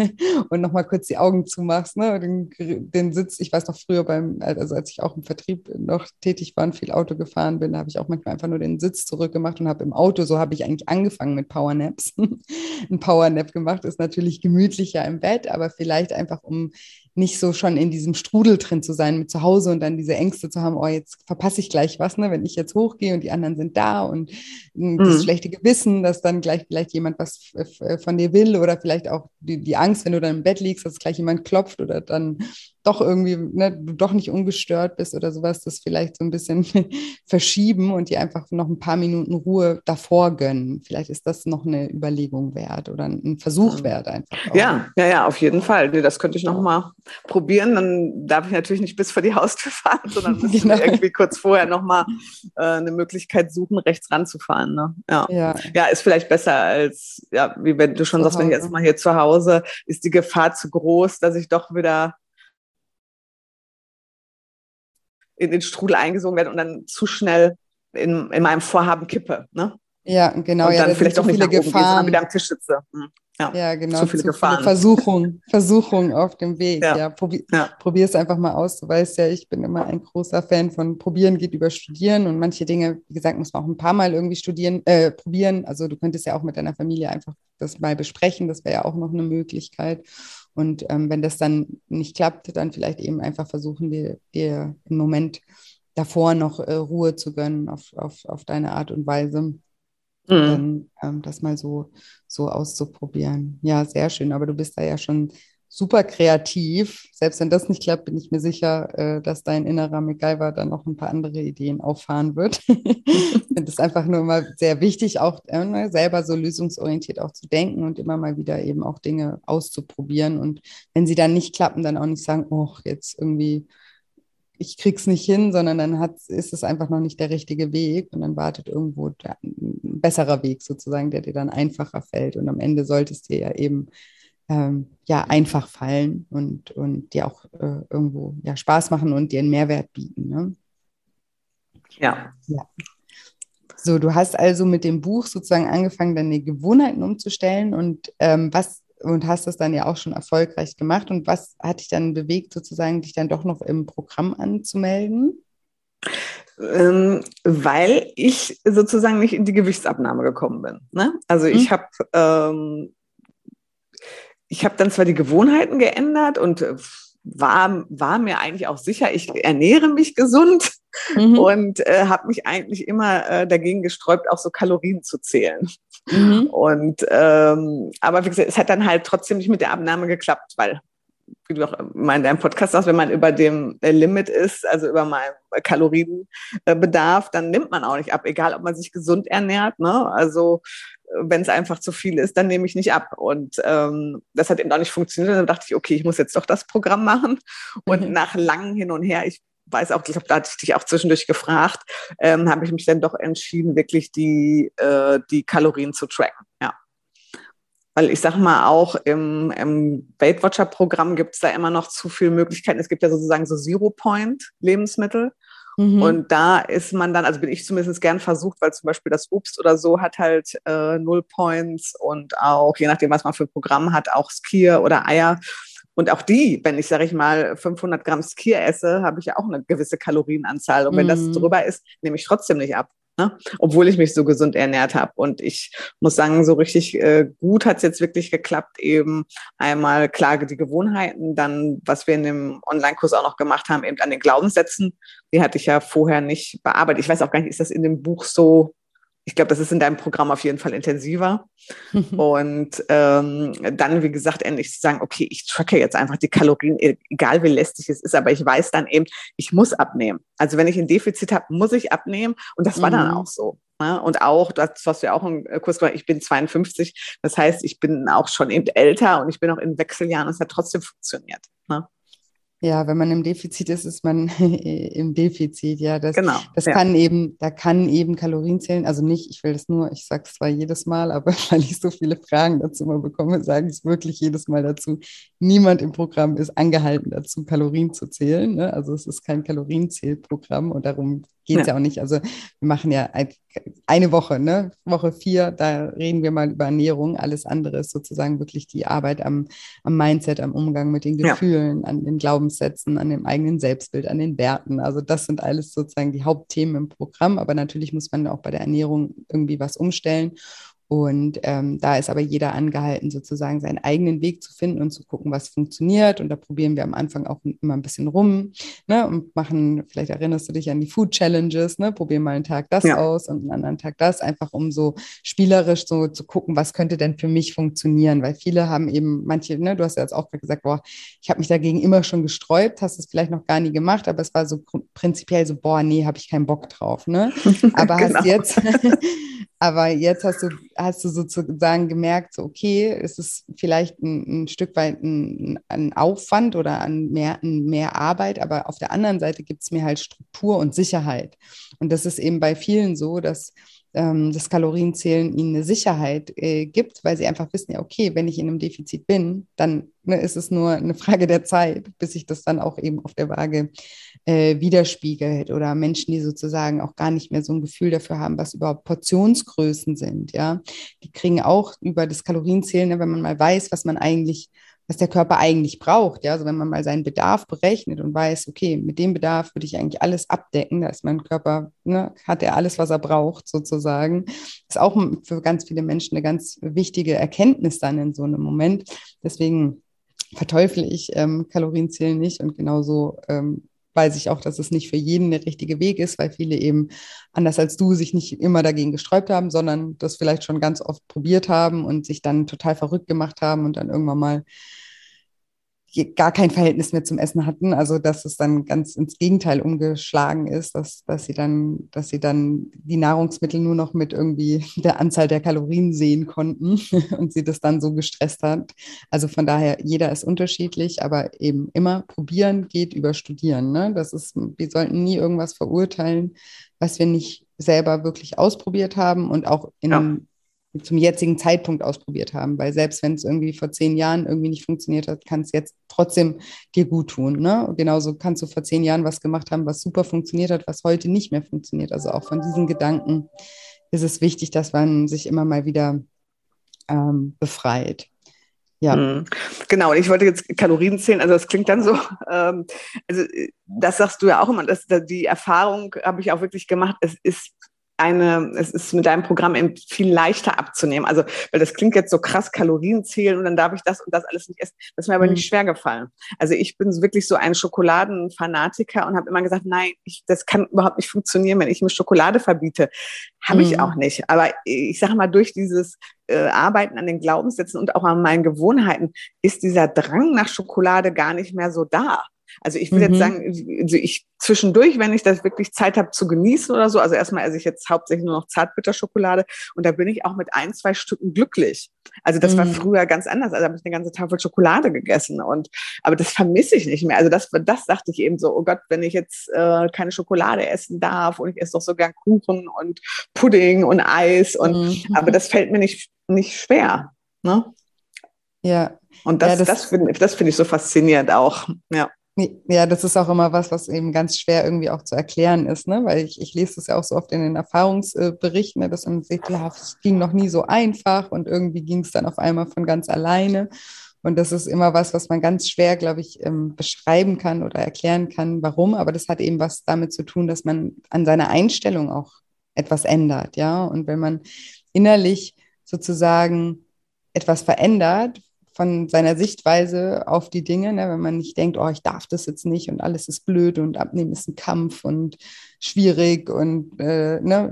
und nochmal kurz die Augen zumachst. Ne? Den, den Sitz, ich weiß noch früher beim, also als ich auch im Vertrieb noch tätig war und viel Auto gefahren bin, habe ich auch manchmal einfach nur den Sitz zurückgemacht und habe im Auto, so habe ich eigentlich angefangen mit Powernaps. [laughs] ein Powernap gemacht ist natürlich gemütlicher im Bett, aber vielleicht einfach um nicht so schon in diesem Strudel drin zu sein mit zu Hause und dann diese Ängste zu haben, oh, jetzt verpasse ich gleich was, ne, wenn ich jetzt hochgehe und die anderen sind da und das mhm. schlechte Gewissen, dass dann gleich vielleicht jemand was von dir will oder vielleicht auch die, die Angst, wenn du dann im Bett liegst, dass gleich jemand klopft oder dann doch irgendwie, ne, du doch nicht ungestört bist oder sowas, das vielleicht so ein bisschen [laughs] verschieben und dir einfach noch ein paar Minuten Ruhe davor gönnen. Vielleicht ist das noch eine Überlegung wert oder ein Versuch wert einfach. Auch. Ja, ja, ja, auf jeden Fall. Das könnte ich noch mal probieren. Dann darf ich natürlich nicht bis vor die Haustür fahren, sondern [laughs] müssen genau. irgendwie kurz vorher noch mal äh, eine Möglichkeit suchen, rechts ranzufahren. Ne? Ja. ja. Ja. ist vielleicht besser als, ja, wie wenn du schon sagst, wenn ich jetzt mal hier zu Hause, ist die Gefahr zu groß, dass ich doch wieder in den Strudel eingesogen werde und dann zu schnell in, in meinem Vorhaben kippe. Ne? Ja, genau. Und dann ja, vielleicht auch nicht viele nach oben Gefahren. Gehe, sondern wieder am Tisch sitze. Hm. Ja, ja, genau. Zu viele zu Gefahren. Viele Versuchung, Versuchung auf dem Weg. Ja, ja, probi ja. probier es einfach mal aus. Du weißt ja, ich bin immer ein großer Fan von Probieren geht über Studieren und manche Dinge, wie gesagt, muss man auch ein paar Mal irgendwie studieren, äh, probieren. Also du könntest ja auch mit deiner Familie einfach das mal besprechen. Das wäre ja auch noch eine Möglichkeit. Und ähm, wenn das dann nicht klappt, dann vielleicht eben einfach versuchen, dir, dir im Moment davor noch äh, Ruhe zu gönnen auf, auf, auf deine Art und Weise. Mhm. Dann ähm, das mal so, so auszuprobieren. Ja, sehr schön. Aber du bist da ja schon super kreativ. Selbst wenn das nicht klappt, bin ich mir sicher, äh, dass dein innerer MacGyver dann noch ein paar andere Ideen auffahren wird. ich es einfach nur mal sehr wichtig, auch äh, ne, selber so lösungsorientiert auch zu denken und immer mal wieder eben auch Dinge auszuprobieren. Und wenn sie dann nicht klappen, dann auch nicht sagen, oh, jetzt irgendwie ich krieg's nicht hin, sondern dann hat, ist es einfach noch nicht der richtige Weg und dann wartet irgendwo der, ein besserer Weg sozusagen, der dir dann einfacher fällt. Und am Ende sollte es dir ja eben ähm, ja einfach fallen und, und dir auch äh, irgendwo ja, Spaß machen und dir einen Mehrwert bieten. Ne? Ja. ja. So, du hast also mit dem Buch sozusagen angefangen, deine Gewohnheiten umzustellen und ähm, was und hast das dann ja auch schon erfolgreich gemacht. Und was hat dich dann bewegt, sozusagen dich dann doch noch im Programm anzumelden? Ähm, weil ich sozusagen nicht in die Gewichtsabnahme gekommen bin. Ne? Also ich mhm. habe ähm, ich habe dann zwar die Gewohnheiten geändert und äh, war, war mir eigentlich auch sicher, ich ernähre mich gesund mhm. und äh, habe mich eigentlich immer äh, dagegen gesträubt, auch so Kalorien zu zählen. Mhm. Und ähm, aber wie gesagt, es hat dann halt trotzdem nicht mit der Abnahme geklappt, weil wie du auch in deinem Podcast sagst, wenn man über dem äh, Limit ist, also über meinem Kalorienbedarf, dann nimmt man auch nicht ab, egal ob man sich gesund ernährt. Ne? Also wenn es einfach zu viel ist, dann nehme ich nicht ab. Und ähm, das hat eben auch nicht funktioniert. Dann dachte ich, okay, ich muss jetzt doch das Programm machen. Und mhm. nach langem Hin und Her, ich weiß auch, ich glaube, da hatte ich dich auch zwischendurch gefragt, ähm, habe ich mich dann doch entschieden, wirklich die, äh, die Kalorien zu tracken. Ja. Weil ich sage mal, auch im, im Weight Watcher Programm gibt es da immer noch zu viele Möglichkeiten. Es gibt ja sozusagen so Zero-Point-Lebensmittel. Mhm. Und da ist man dann, also bin ich zumindest gern versucht, weil zum Beispiel das Obst oder so hat halt äh, Null Points und auch, je nachdem, was man für ein Programm hat, auch Skier oder Eier. Und auch die, wenn ich, sage ich mal, 500 Gramm Skier esse, habe ich ja auch eine gewisse Kalorienanzahl. Und wenn mhm. das drüber ist, nehme ich trotzdem nicht ab. Ne? Obwohl ich mich so gesund ernährt habe. Und ich muss sagen, so richtig äh, gut hat es jetzt wirklich geklappt. Eben einmal Klage die Gewohnheiten, dann, was wir in dem Online-Kurs auch noch gemacht haben, eben an den Glaubenssätzen. Die hatte ich ja vorher nicht bearbeitet. Ich weiß auch gar nicht, ist das in dem Buch so ich glaube, das ist in deinem Programm auf jeden Fall intensiver. Und ähm, dann, wie gesagt, endlich zu sagen, okay, ich tracke jetzt einfach die Kalorien, e-, egal wie lästig es ist, aber ich weiß dann eben, ich muss abnehmen. Also wenn ich ein Defizit habe, muss ich abnehmen. Und das war mhm. dann auch so. Ne? Und auch, das hast du ja auch im Kurs gemacht, ich bin 52, das heißt, ich bin auch schon eben älter und ich bin auch in Wechseljahren, es hat trotzdem funktioniert. Ne? Ja, wenn man im Defizit ist, ist man [laughs] im Defizit. Ja, das, genau, das ja. kann eben, da kann eben Kalorien zählen. Also nicht, ich will das nur, ich sage es zwar jedes Mal, aber [laughs] weil ich so viele Fragen dazu mal bekomme, sage ich es wirklich jedes Mal dazu. Niemand im Programm ist angehalten dazu, Kalorien zu zählen. Ne? Also es ist kein Kalorienzählprogramm und darum geht es ja. ja. auch nicht. Also wir machen ja eine Woche, ne? Woche vier, da reden wir mal über Ernährung. Alles andere ist sozusagen wirklich die Arbeit am, am Mindset, am Umgang mit den Gefühlen, ja. an den Glaubenssätzen, an dem eigenen Selbstbild, an den Werten. Also das sind alles sozusagen die Hauptthemen im Programm. Aber natürlich muss man auch bei der Ernährung irgendwie was umstellen. Und ähm, da ist aber jeder angehalten, sozusagen seinen eigenen Weg zu finden und zu gucken, was funktioniert. Und da probieren wir am Anfang auch immer ein bisschen rum ne? und machen, vielleicht erinnerst du dich an die Food Challenges, ne? probieren mal einen Tag das ja. aus und einen anderen Tag das, einfach um so spielerisch so zu gucken, was könnte denn für mich funktionieren. Weil viele haben eben, manche, ne? du hast ja jetzt auch gesagt, boah, ich habe mich dagegen immer schon gesträubt, hast es vielleicht noch gar nie gemacht, aber es war so prinzipiell so, boah, nee, habe ich keinen Bock drauf. Ne? [laughs] Aber genau. hast jetzt [laughs] Aber jetzt hast du, hast du sozusagen gemerkt, so, okay, es ist vielleicht ein, ein Stück weit ein, ein, Aufwand oder ein mehr, ein mehr Arbeit, aber auf der anderen Seite gibt es mir halt Struktur und Sicherheit. Und das ist eben bei vielen so, dass ähm, das Kalorienzählen ihnen eine Sicherheit äh, gibt, weil sie einfach wissen, ja, okay, wenn ich in einem Defizit bin, dann ne, ist es nur eine Frage der Zeit, bis sich das dann auch eben auf der Waage äh, widerspiegelt oder Menschen, die sozusagen auch gar nicht mehr so ein Gefühl dafür haben, was überhaupt Portionsgrößen sind, ja, die kriegen auch über das Kalorienzählen, ne, wenn man mal weiß, was man eigentlich was der Körper eigentlich braucht. Ja, also wenn man mal seinen Bedarf berechnet und weiß, okay, mit dem Bedarf würde ich eigentlich alles abdecken, da ist mein Körper, ne, hat er alles, was er braucht, sozusagen. ist auch für ganz viele Menschen eine ganz wichtige Erkenntnis dann in so einem Moment. Deswegen verteufle ich ähm, Kalorienzählen nicht und genauso ähm, weiß ich auch, dass es nicht für jeden der richtige Weg ist, weil viele eben anders als du sich nicht immer dagegen gesträubt haben, sondern das vielleicht schon ganz oft probiert haben und sich dann total verrückt gemacht haben und dann irgendwann mal gar kein Verhältnis mehr zum Essen hatten. Also dass es dann ganz ins Gegenteil umgeschlagen ist, dass, dass sie dann, dass sie dann die Nahrungsmittel nur noch mit irgendwie [laughs] der Anzahl der Kalorien sehen konnten [laughs] und sie das dann so gestresst hat. Also von daher, jeder ist unterschiedlich, aber eben immer probieren geht über studieren. Ne? Das ist, wir sollten nie irgendwas verurteilen, was wir nicht selber wirklich ausprobiert haben und auch in, ja zum jetzigen Zeitpunkt ausprobiert haben. Weil selbst wenn es irgendwie vor zehn Jahren irgendwie nicht funktioniert hat, kann es jetzt trotzdem dir gut tun. Ne? genauso kannst du vor zehn Jahren was gemacht haben, was super funktioniert hat, was heute nicht mehr funktioniert. Also auch von diesen Gedanken ist es wichtig, dass man sich immer mal wieder ähm, befreit. Ja. Mhm. Genau, und ich wollte jetzt Kalorien zählen, also das klingt dann so, ähm, also äh, das sagst du ja auch immer, dass, die Erfahrung habe ich auch wirklich gemacht, es ist eine, es ist mit deinem Programm eben viel leichter abzunehmen. Also, weil das klingt jetzt so krass, Kalorien zählen und dann darf ich das und das alles nicht essen. Das ist mir aber nicht mhm. schwer gefallen. Also ich bin wirklich so ein Schokoladenfanatiker und habe immer gesagt, nein, ich, das kann überhaupt nicht funktionieren, wenn ich mir Schokolade verbiete. Habe ich mhm. auch nicht. Aber ich sage mal, durch dieses äh, Arbeiten an den Glaubenssätzen und auch an meinen Gewohnheiten ist dieser Drang nach Schokolade gar nicht mehr so da. Also ich will mhm. jetzt sagen, also ich zwischendurch, wenn ich das wirklich Zeit habe zu genießen oder so, also erstmal esse ich jetzt hauptsächlich nur noch Zartbitterschokolade und da bin ich auch mit ein, zwei Stücken glücklich. Also das mhm. war früher ganz anders. Also habe ich eine ganze Tafel Schokolade gegessen und aber das vermisse ich nicht mehr. Also das, das dachte ich eben so, oh Gott, wenn ich jetzt äh, keine Schokolade essen darf und ich esse doch so gern Kuchen und Pudding und Eis und mhm. aber das fällt mir nicht, nicht schwer. Ne? Ja. Und das, ja, das, das finde find ich so faszinierend auch. Ja. Ja, das ist auch immer was, was eben ganz schwer irgendwie auch zu erklären ist, ne? weil ich, ich lese das ja auch so oft in den Erfahrungsberichten, ne? dass man sieht, ja, es ging noch nie so einfach und irgendwie ging es dann auf einmal von ganz alleine. Und das ist immer was, was man ganz schwer, glaube ich, ähm, beschreiben kann oder erklären kann, warum. Aber das hat eben was damit zu tun, dass man an seiner Einstellung auch etwas ändert, ja. Und wenn man innerlich sozusagen etwas verändert, von seiner Sichtweise auf die Dinge, ne? wenn man nicht denkt, oh, ich darf das jetzt nicht und alles ist blöd und abnehmen ist ein Kampf und schwierig und äh, ne?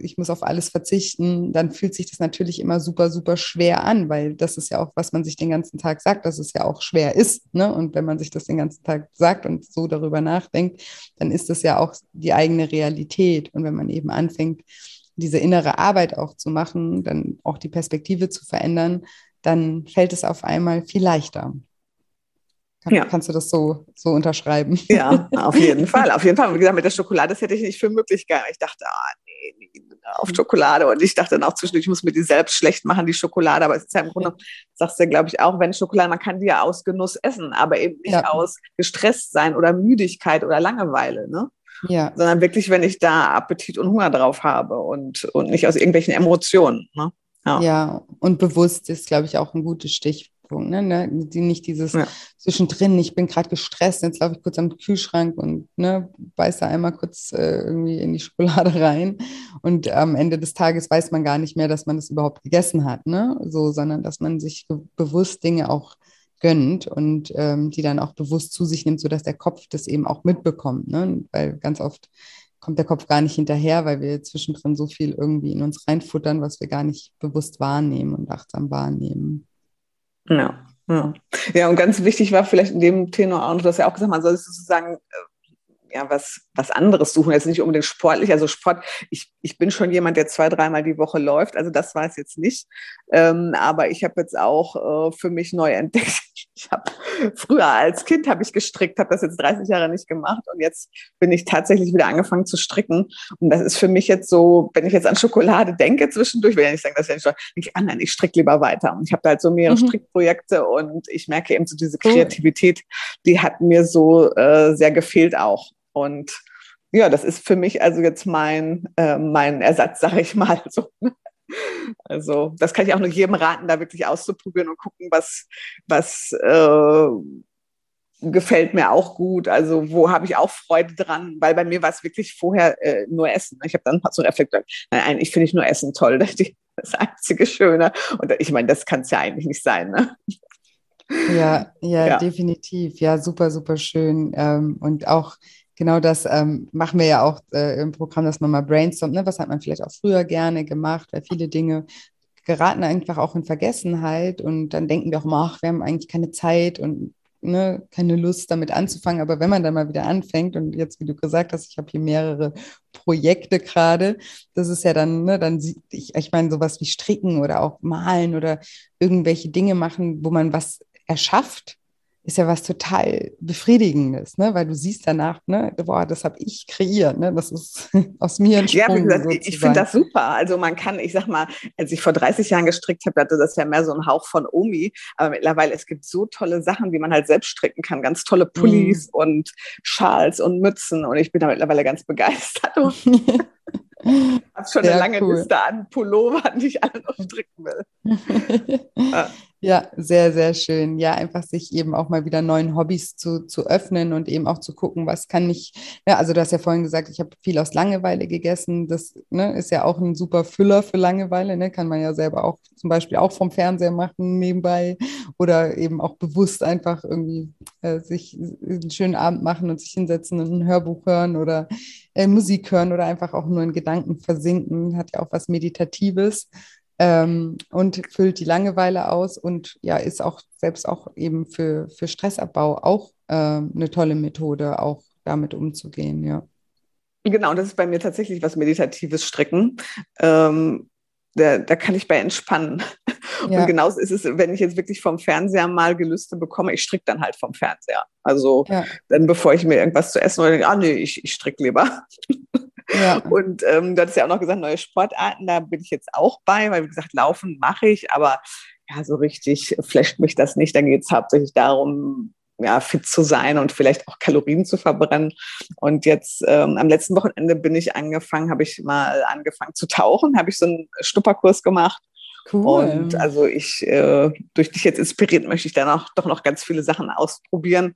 ich muss auf alles verzichten, dann fühlt sich das natürlich immer super, super schwer an, weil das ist ja auch, was man sich den ganzen Tag sagt, dass es ja auch schwer ist. Ne? Und wenn man sich das den ganzen Tag sagt und so darüber nachdenkt, dann ist das ja auch die eigene Realität. Und wenn man eben anfängt, diese innere Arbeit auch zu machen, dann auch die Perspektive zu verändern, dann fällt es auf einmal viel leichter. Kann, ja. Kannst du das so, so unterschreiben? Ja, auf [laughs] jeden Fall. Auf jeden Fall. Wie gesagt, mit der Schokolade, das hätte ich nicht für möglich gehabt. Ich dachte, ah, nee, nee, auf Schokolade. Und ich dachte dann auch zwischendurch, ich muss mir die selbst schlecht machen, die Schokolade. Aber es ist ja im Grunde, sagst du ja, glaube ich, auch, wenn Schokolade, man kann die ja aus Genuss essen, aber eben nicht ja. aus gestresst sein oder Müdigkeit oder Langeweile. Ne? Ja. Sondern wirklich, wenn ich da Appetit und Hunger drauf habe und, und nicht aus irgendwelchen Emotionen. Ne? Ja. ja, und bewusst ist, glaube ich, auch ein gutes Stichpunkt. Ne? ne? Die, nicht dieses ja. zwischendrin, ich bin gerade gestresst, jetzt laufe ich kurz am Kühlschrank und ne, beiße einmal kurz äh, irgendwie in die Schokolade rein. Und am Ende des Tages weiß man gar nicht mehr, dass man das überhaupt gegessen hat, ne? So, sondern dass man sich bewusst Dinge auch gönnt und ähm, die dann auch bewusst zu sich nimmt, sodass der Kopf das eben auch mitbekommt. Ne? Weil ganz oft kommt der Kopf gar nicht hinterher, weil wir zwischendrin so viel irgendwie in uns reinfuttern, was wir gar nicht bewusst wahrnehmen und achtsam wahrnehmen. Ja, ja. ja und ganz wichtig war vielleicht in dem Tenor auch, du hast ja auch gesagt, man soll sozusagen äh, ja, was, was anderes suchen. Jetzt nicht unbedingt sportlich. Also Sport, ich, ich bin schon jemand, der zwei, dreimal die Woche läuft. Also das war es jetzt nicht. Ähm, aber ich habe jetzt auch äh, für mich neu entdeckt, [laughs] ich habe früher als Kind habe ich gestrickt, habe das jetzt 30 Jahre nicht gemacht und jetzt bin ich tatsächlich wieder angefangen zu stricken. Und das ist für mich jetzt so, wenn ich jetzt an Schokolade denke zwischendurch, will ich ja nicht sagen, dass ich nicht denke ich, ah nein, ich stricke lieber weiter. Und ich habe da halt so mehrere mhm. Strickprojekte und ich merke eben so diese Kreativität, die hat mir so äh, sehr gefehlt auch. Und ja, das ist für mich also jetzt mein, äh, mein Ersatz, sage ich mal. So. Also das kann ich auch nur jedem raten, da wirklich auszuprobieren und gucken, was, was äh, gefällt mir auch gut. Also wo habe ich auch Freude dran, weil bei mir war es wirklich vorher äh, nur Essen. Ich habe dann so reflektiert, nein, eigentlich finde ich nur Essen toll. [laughs] Das ist das einzige Schöne. Und ich meine, das kann es ja eigentlich nicht sein. Ne? Ja, ja, ja, definitiv. Ja, super, super schön. Ähm, und auch genau das ähm, machen wir ja auch äh, im Programm, dass man mal brainstormt. Ne? Was hat man vielleicht auch früher gerne gemacht? Weil viele Dinge geraten einfach auch in Vergessenheit und dann denken wir auch immer, ach, wir haben eigentlich keine Zeit und ne, keine Lust damit anzufangen. Aber wenn man dann mal wieder anfängt und jetzt, wie du gesagt hast, ich habe hier mehrere Projekte gerade, das ist ja dann, ne, dann sieht ich, ich meine, sowas wie Stricken oder auch Malen oder irgendwelche Dinge machen, wo man was erschafft ist ja was total Befriedigendes, ne? weil du siehst danach, ne, boah, das habe ich kreiert, ne? das ist [laughs] aus mir entsprungen. Ja, gesagt, ich finde das super. Also man kann, ich sag mal, als ich vor 30 Jahren gestrickt habe, hatte das ja mehr so ein Hauch von Omi, aber mittlerweile, es gibt so tolle Sachen, die man halt selbst stricken kann, ganz tolle Pullis mhm. und Schals und Mützen und ich bin da mittlerweile ganz begeistert. [laughs] Ich habe schon Sehr eine lange cool. Liste an Pullovern, die ich alle noch stricken will. [laughs] ja. Ja, sehr, sehr schön. Ja, einfach sich eben auch mal wieder neuen Hobbys zu, zu öffnen und eben auch zu gucken, was kann ich, ja, also du hast ja vorhin gesagt, ich habe viel aus Langeweile gegessen. Das ne, ist ja auch ein super Füller für Langeweile, ne? kann man ja selber auch zum Beispiel auch vom Fernseher machen nebenbei oder eben auch bewusst einfach irgendwie äh, sich einen schönen Abend machen und sich hinsetzen und ein Hörbuch hören oder äh, Musik hören oder einfach auch nur in Gedanken versinken, hat ja auch was Meditatives ähm, und füllt die Langeweile aus und ja, ist auch selbst auch eben für, für Stressabbau auch äh, eine tolle Methode, auch damit umzugehen, ja. Genau, das ist bei mir tatsächlich was Meditatives Stricken. Ähm, da, da, kann ich bei entspannen. [laughs] Ja. Und genauso ist es, wenn ich jetzt wirklich vom Fernseher mal Gelüste bekomme, ich stricke dann halt vom Fernseher. Also ja. dann, bevor ich mir irgendwas zu essen oder denke, ah nee, ich, ich stricke lieber. [laughs] Ja. [laughs] Und ähm, du hattest ja auch noch gesagt, neue Sportarten, da bin ich jetzt auch bei, weil wie gesagt, Laufen mache ich, aber ja, so richtig flasht mich das nicht. Da geht es hauptsächlich darum, ja, fit zu sein und vielleicht auch Kalorien zu verbrennen. Und jetzt ähm, am letzten Wochenende bin ich angefangen, habe ich mal angefangen zu tauchen, habe ich so einen Schnupperkurs gemacht. Cool. Und also ich, äh, durch dich jetzt inspiriert, möchte ich da noch, doch noch ganz viele Sachen ausprobieren.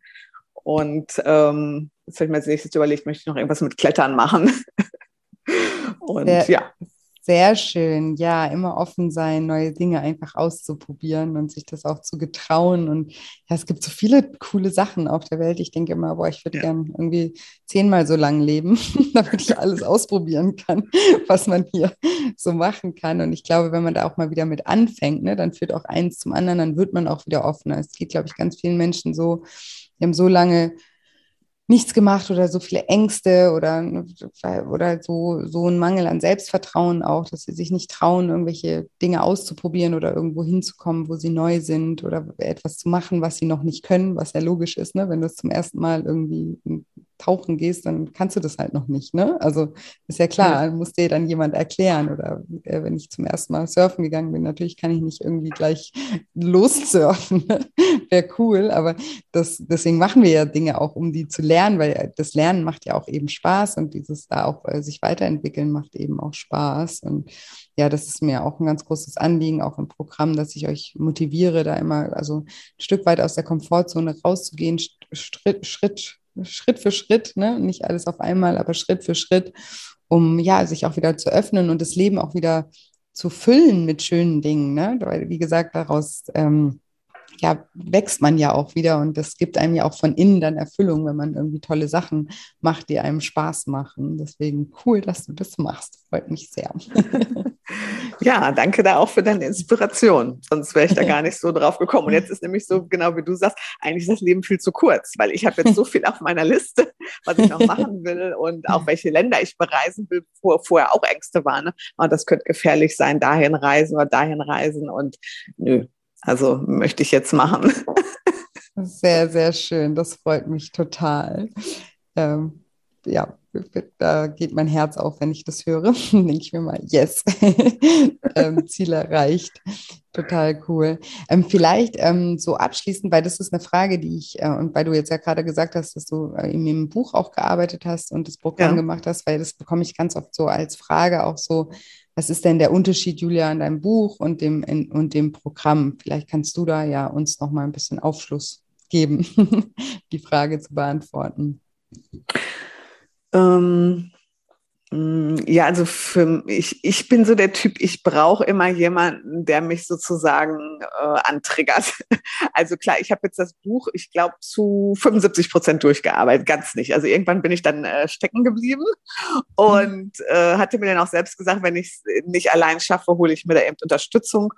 Und ähm, jetzt habe ich mir als nächstes überlegt, möchte ich noch irgendwas mit Klettern machen. [laughs] Und sehr, ja. Sehr schön. Ja, immer offen sein, neue Dinge einfach auszuprobieren und sich das auch zu getrauen. Und ja, es gibt so viele coole Sachen auf der Welt. Ich denke immer, boah, ich würde ja. gern irgendwie zehnmal so lang leben, [laughs] damit ich alles ausprobieren kann, [laughs] was man hier so machen kann. Und ich glaube, wenn man da auch mal wieder mit anfängt, ne, dann führt auch eins zum anderen, dann wird man auch wieder offener. Es geht, glaube ich, ganz vielen Menschen so, die haben so lange nichts gemacht oder so viele Ängste oder, oder so, so ein Mangel an Selbstvertrauen auch, dass sie sich nicht trauen, irgendwelche Dinge auszuprobieren oder irgendwo hinzukommen, wo sie neu sind oder etwas zu machen, was sie noch nicht können, was ja logisch ist, ne? wenn du es zum ersten Mal irgendwie tauchen gehst, dann kannst du das halt noch nicht. Ne? Also ist ja klar, ja. muss dir dann jemand erklären. Oder äh, wenn ich zum ersten Mal surfen gegangen bin, natürlich kann ich nicht irgendwie gleich [laughs] lossurfen. Wäre cool, aber das, deswegen machen wir ja Dinge auch, um die zu lernen, weil das Lernen macht ja auch eben Spaß und dieses da auch äh, sich weiterentwickeln macht eben auch Spaß. Und ja, das ist mir auch ein ganz großes Anliegen, auch im Programm, dass ich euch motiviere, da immer also ein Stück weit aus der Komfortzone rauszugehen, Schritt, Schritt Schritt für Schritt, ne? nicht alles auf einmal, aber Schritt für Schritt, um ja, sich auch wieder zu öffnen und das Leben auch wieder zu füllen mit schönen Dingen. Ne? Weil, wie gesagt, daraus ähm, ja, wächst man ja auch wieder und das gibt einem ja auch von innen dann Erfüllung, wenn man irgendwie tolle Sachen macht, die einem Spaß machen. Deswegen cool, dass du das machst. Freut mich sehr. [laughs] Ja, danke da auch für deine Inspiration. Sonst wäre ich da [laughs] gar nicht so drauf gekommen. Und jetzt ist nämlich so, genau wie du sagst, eigentlich das Leben viel zu kurz, weil ich habe jetzt so viel auf meiner Liste, was ich noch machen [laughs] will und auch welche Länder ich bereisen will, wo vorher auch Ängste waren. Ne? Und das könnte gefährlich sein, dahin reisen oder dahin reisen. Und nö, also möchte ich jetzt machen. Sehr, sehr schön. Das freut mich total. Ähm, ja, da geht mein Herz auf, wenn ich das höre. [laughs] Dann denke ich mir mal, yes, [laughs] ähm, Ziel erreicht. Total cool. Ähm, vielleicht ähm, so abschließend, weil das ist eine Frage, die ich, äh, und weil du jetzt ja gerade gesagt hast, dass du äh, in dem Buch auch gearbeitet hast und das Programm ja. gemacht hast, weil das bekomme ich ganz oft so als Frage auch so, was ist denn der Unterschied, Julia, an deinem Buch und dem, in, und dem Programm? Vielleicht kannst du da ja uns noch mal ein bisschen Aufschluss geben, [laughs] die Frage zu beantworten. Ähm, mm, ja, also für ich, ich bin so der Typ, ich brauche immer jemanden, der mich sozusagen äh, antriggert. [laughs] Also klar, ich habe jetzt das Buch, ich glaube, zu 75 Prozent durchgearbeitet, ganz nicht. Also irgendwann bin ich dann äh, stecken geblieben und äh, hatte mir dann auch selbst gesagt, wenn ich es nicht allein schaffe, hole ich mir da eben Unterstützung.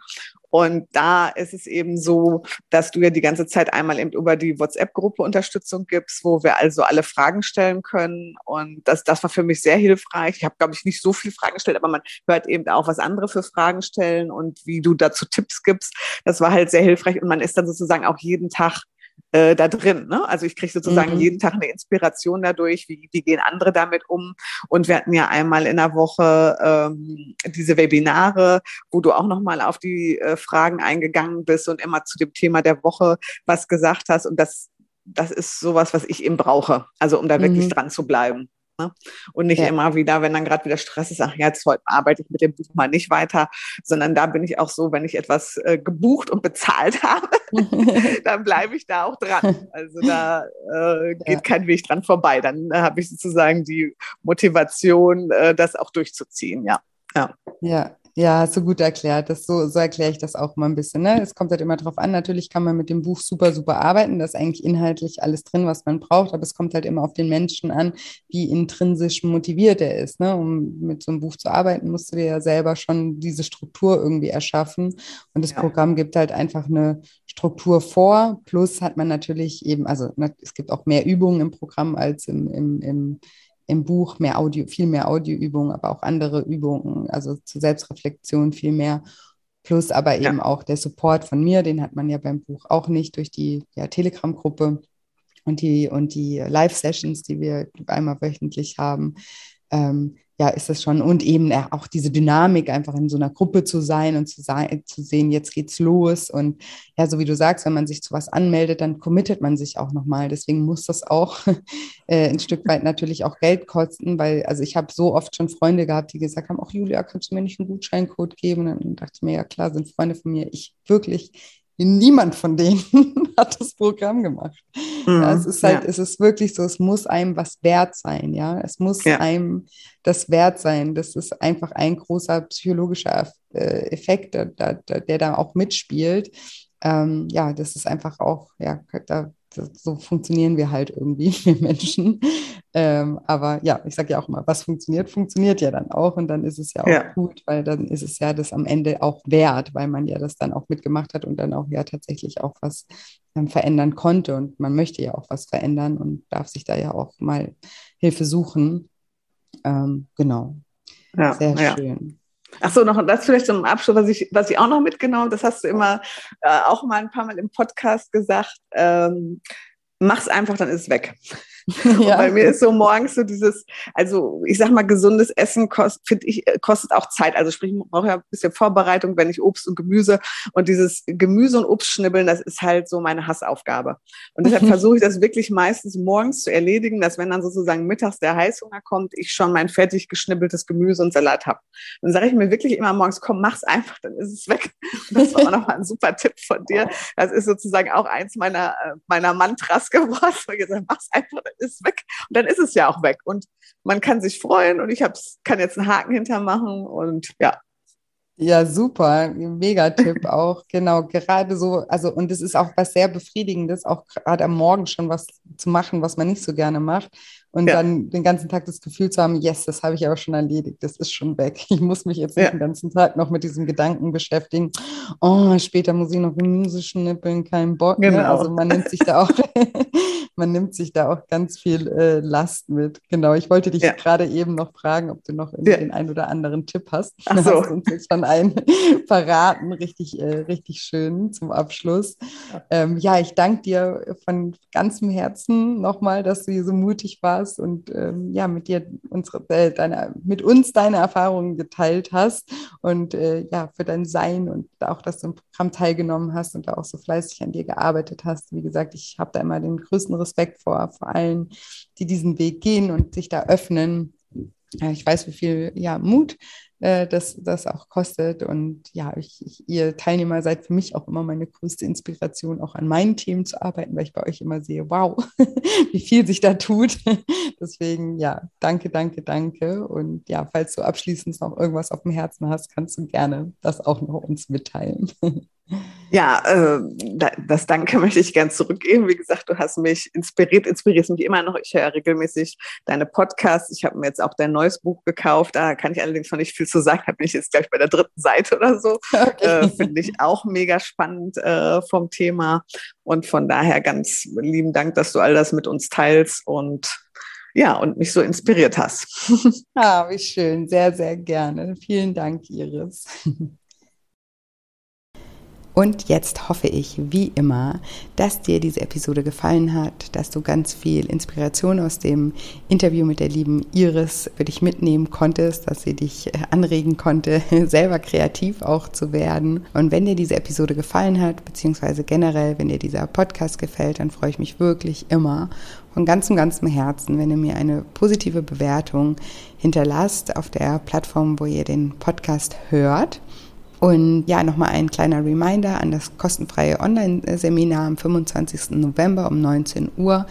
Und da ist es eben so, dass du ja die ganze Zeit einmal eben über die WhatsApp-Gruppe Unterstützung gibst, wo wir also alle Fragen stellen können. Und das, das war für mich sehr hilfreich. Ich habe, glaube ich, nicht so viele Fragen gestellt, aber man hört eben auch, was andere für Fragen stellen und wie du dazu Tipps gibst. Das war halt sehr hilfreich. Und man ist dann sozusagen auch jeden Tag äh, da drin. Ne? Also ich kriege sozusagen mhm. jeden Tag eine Inspiration dadurch, wie, wie gehen andere damit um. Und wir hatten ja einmal in der Woche ähm, diese Webinare, wo du auch nochmal auf die äh, Fragen eingegangen bist und immer zu dem Thema der Woche was gesagt hast. Und das, das ist sowas, was ich eben brauche, also um da wirklich mhm. dran zu bleiben. Ne? Und nicht ja. immer wieder, wenn dann gerade wieder Stress ist, ach, jetzt heute arbeite ich mit dem Buch mal nicht weiter, sondern da bin ich auch so, wenn ich etwas äh, gebucht und bezahlt [laughs] habe, [laughs] dann bleibe ich da auch dran. Also da äh, geht ja. kein Weg dran vorbei. Dann äh, habe ich sozusagen die Motivation, äh, das auch durchzuziehen, ja. Ja. ja, ja, hast du gut erklärt. Das, so, so erkläre ich das auch mal ein bisschen. Ne? Es kommt halt immer darauf an. Natürlich kann man mit dem Buch super, super arbeiten. Da ist eigentlich inhaltlich alles drin, was man braucht. Aber es kommt halt immer auf den Menschen an, wie intrinsisch motiviert er ist. Ne? Um mit so einem Buch zu arbeiten, musst du dir ja selber schon diese Struktur irgendwie erschaffen. Und das ja. Programm gibt halt einfach eine Struktur vor. Plus hat man natürlich eben, also es gibt auch mehr Übungen im Programm als im, im, im im Buch mehr Audio, viel mehr Audioübungen, aber auch andere Übungen, also zur Selbstreflexion viel mehr. Plus aber eben ja. auch der Support von mir, den hat man ja beim Buch auch nicht durch die ja, Telegram-Gruppe und die, und die Live-Sessions, die wir einmal wöchentlich haben. Ähm, ja, ist das schon. Und eben auch diese Dynamik, einfach in so einer Gruppe zu sein und zu, sein, zu sehen, jetzt geht's los. Und ja, so wie du sagst, wenn man sich zu was anmeldet, dann committet man sich auch nochmal. Deswegen muss das auch [laughs] äh, ein Stück weit natürlich auch Geld kosten, weil, also ich habe so oft schon Freunde gehabt, die gesagt haben, ach Julia, kannst du mir nicht einen Gutscheincode geben? Und dann dachte ich mir, ja klar, sind Freunde von mir. Ich wirklich, niemand von denen [laughs] hat das Programm gemacht. Mhm, ja, es ist halt, ja. es ist wirklich so, es muss einem was wert sein, ja. Es muss ja. einem das wert sein. Das ist einfach ein großer psychologischer äh, Effekt, der, der, der da auch mitspielt. Ähm, ja, das ist einfach auch, ja, da so funktionieren wir halt irgendwie, [laughs] wir Menschen. Ähm, aber ja, ich sage ja auch immer, was funktioniert, funktioniert ja dann auch. Und dann ist es ja auch ja. gut, weil dann ist es ja das am Ende auch wert, weil man ja das dann auch mitgemacht hat und dann auch ja tatsächlich auch was ähm, verändern konnte. Und man möchte ja auch was verändern und darf sich da ja auch mal Hilfe suchen. Ähm, genau. Ja, Sehr schön. Ach so, noch das vielleicht zum Abschluss, was ich, was ich auch noch mitgenommen, das hast du immer äh, auch mal ein paar Mal im Podcast gesagt. Ähm, mach's einfach, dann ist es weg. [laughs] Ja. bei mir ist so morgens so dieses, also ich sag mal, gesundes Essen kostet, finde ich, äh, kostet auch Zeit. Also sprich, ich brauche ja ein bisschen Vorbereitung, wenn ich Obst und Gemüse und dieses Gemüse und Obst schnibbeln, das ist halt so meine Hassaufgabe. Und deshalb [laughs] versuche ich das wirklich meistens morgens zu erledigen, dass wenn dann sozusagen mittags der Heißhunger kommt, ich schon mein fertig geschnibbeltes Gemüse und Salat habe. Dann sage ich mir wirklich immer morgens, komm, mach's einfach, dann ist es weg. Und [laughs] das war auch nochmal ein super Tipp von dir. Das ist sozusagen auch eins meiner, äh, meiner Mantras geworden. Ich gesagt, mach's einfach, ist weg. Und dann ist es ja auch weg. Und man kann sich freuen und ich kann jetzt einen Haken hintermachen und ja. Ja, super, mega Tipp [laughs] auch, genau, gerade so, also und es ist auch was sehr Befriedigendes, auch gerade am Morgen schon was zu machen, was man nicht so gerne macht und ja. dann den ganzen Tag das Gefühl zu haben, yes, das habe ich aber schon erledigt, das ist schon weg. Ich muss mich jetzt nicht ja. den ganzen Tag noch mit diesem Gedanken beschäftigen, oh, später muss ich noch Gemüse schnippeln, kein Bock. Ne? Genau. Ne? Also man nimmt sich da auch [laughs] man nimmt sich da auch ganz viel äh, Last mit. Genau, ich wollte dich ja. gerade eben noch fragen, ob du noch den einen oder anderen Tipp hast. Ach so. [laughs] Hast uns jetzt schon einen [laughs] verraten, richtig, äh, richtig schön zum Abschluss. Ähm, ja, ich danke dir von ganzem Herzen nochmal, dass du hier so mutig warst und ähm, ja, mit dir unsere, äh, deine, mit uns deine Erfahrungen geteilt hast und äh, ja, für dein Sein und auch, dass du im Programm teilgenommen hast und da auch so fleißig an dir gearbeitet hast. Wie gesagt, ich habe da immer den größten Respekt vor, vor allen, die diesen Weg gehen und sich da öffnen. Ich weiß, wie viel ja, Mut äh, das, das auch kostet. Und ja, ich, ich, ihr Teilnehmer seid für mich auch immer meine größte Inspiration, auch an meinen Themen zu arbeiten, weil ich bei euch immer sehe, wow, [laughs] wie viel sich da tut. [laughs] Deswegen, ja, danke, danke, danke. Und ja, falls du abschließend noch irgendwas auf dem Herzen hast, kannst du gerne das auch noch uns mitteilen. [laughs] Ja, äh, das Danke [laughs] möchte ich gern zurückgeben. Wie gesagt, du hast mich inspiriert, inspirierst mich immer noch. Ich höre regelmäßig deine Podcasts. Ich habe mir jetzt auch dein neues Buch gekauft. Da kann ich allerdings noch nicht viel zu sagen. Da bin ich jetzt gleich bei der dritten Seite oder so. [laughs] Okay. Äh, Finde ich auch mega spannend äh, vom Thema. Und von daher ganz lieben Dank, dass du all das mit uns teilst und ja, und mich so inspiriert hast. [laughs] Ah, wie schön. Sehr, sehr gerne. Vielen Dank, Iris. Und jetzt hoffe ich, wie immer, dass dir diese Episode gefallen hat, dass du ganz viel Inspiration aus dem Interview mit der lieben Iris für dich mitnehmen konntest, dass sie dich äh, anregen konnte, [laughs] selber kreativ auch zu werden. Und wenn dir diese Episode gefallen hat, beziehungsweise generell, wenn dir dieser Podcast gefällt, dann freue ich mich wirklich immer von ganzem, ganzem Herzen, wenn ihr mir eine positive Bewertung hinterlasst auf der Plattform, wo ihr den Podcast hört. Und ja, nochmal ein kleiner Reminder an das kostenfreie Online-Seminar am 25. November um 19 Uhr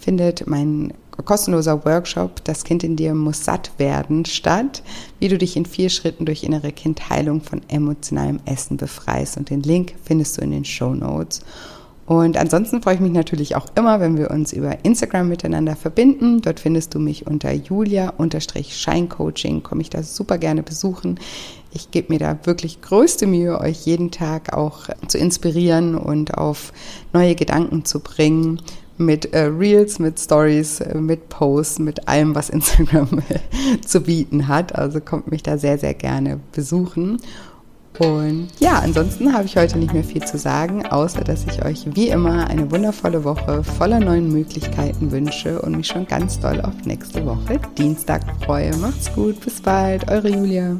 findet mein kostenloser Workshop Das Kind in dir muss satt werden statt, wie du dich in vier Schritten durch innere Kindheilung von emotionalem Essen befreist. Und den Link findest du in den Show Notes. Und ansonsten freue ich mich natürlich auch immer, wenn wir uns über Instagram miteinander verbinden. Dort findest du mich unter julia-scheincoaching. Komme ich da super gerne besuchen. Ich gebe mir da wirklich größte Mühe, euch jeden Tag auch zu inspirieren und auf neue Gedanken zu bringen mit äh, Reels, mit Stories, äh, mit Posts, mit allem, was Instagram [laughs] zu bieten hat. Also kommt mich da sehr, sehr gerne besuchen. Und ja, ansonsten habe ich heute nicht mehr viel zu sagen, außer dass ich euch wie immer eine wundervolle Woche voller neuen Möglichkeiten wünsche und mich schon ganz doll auf nächste Woche Dienstag freue. Macht's gut, bis bald, eure Julia.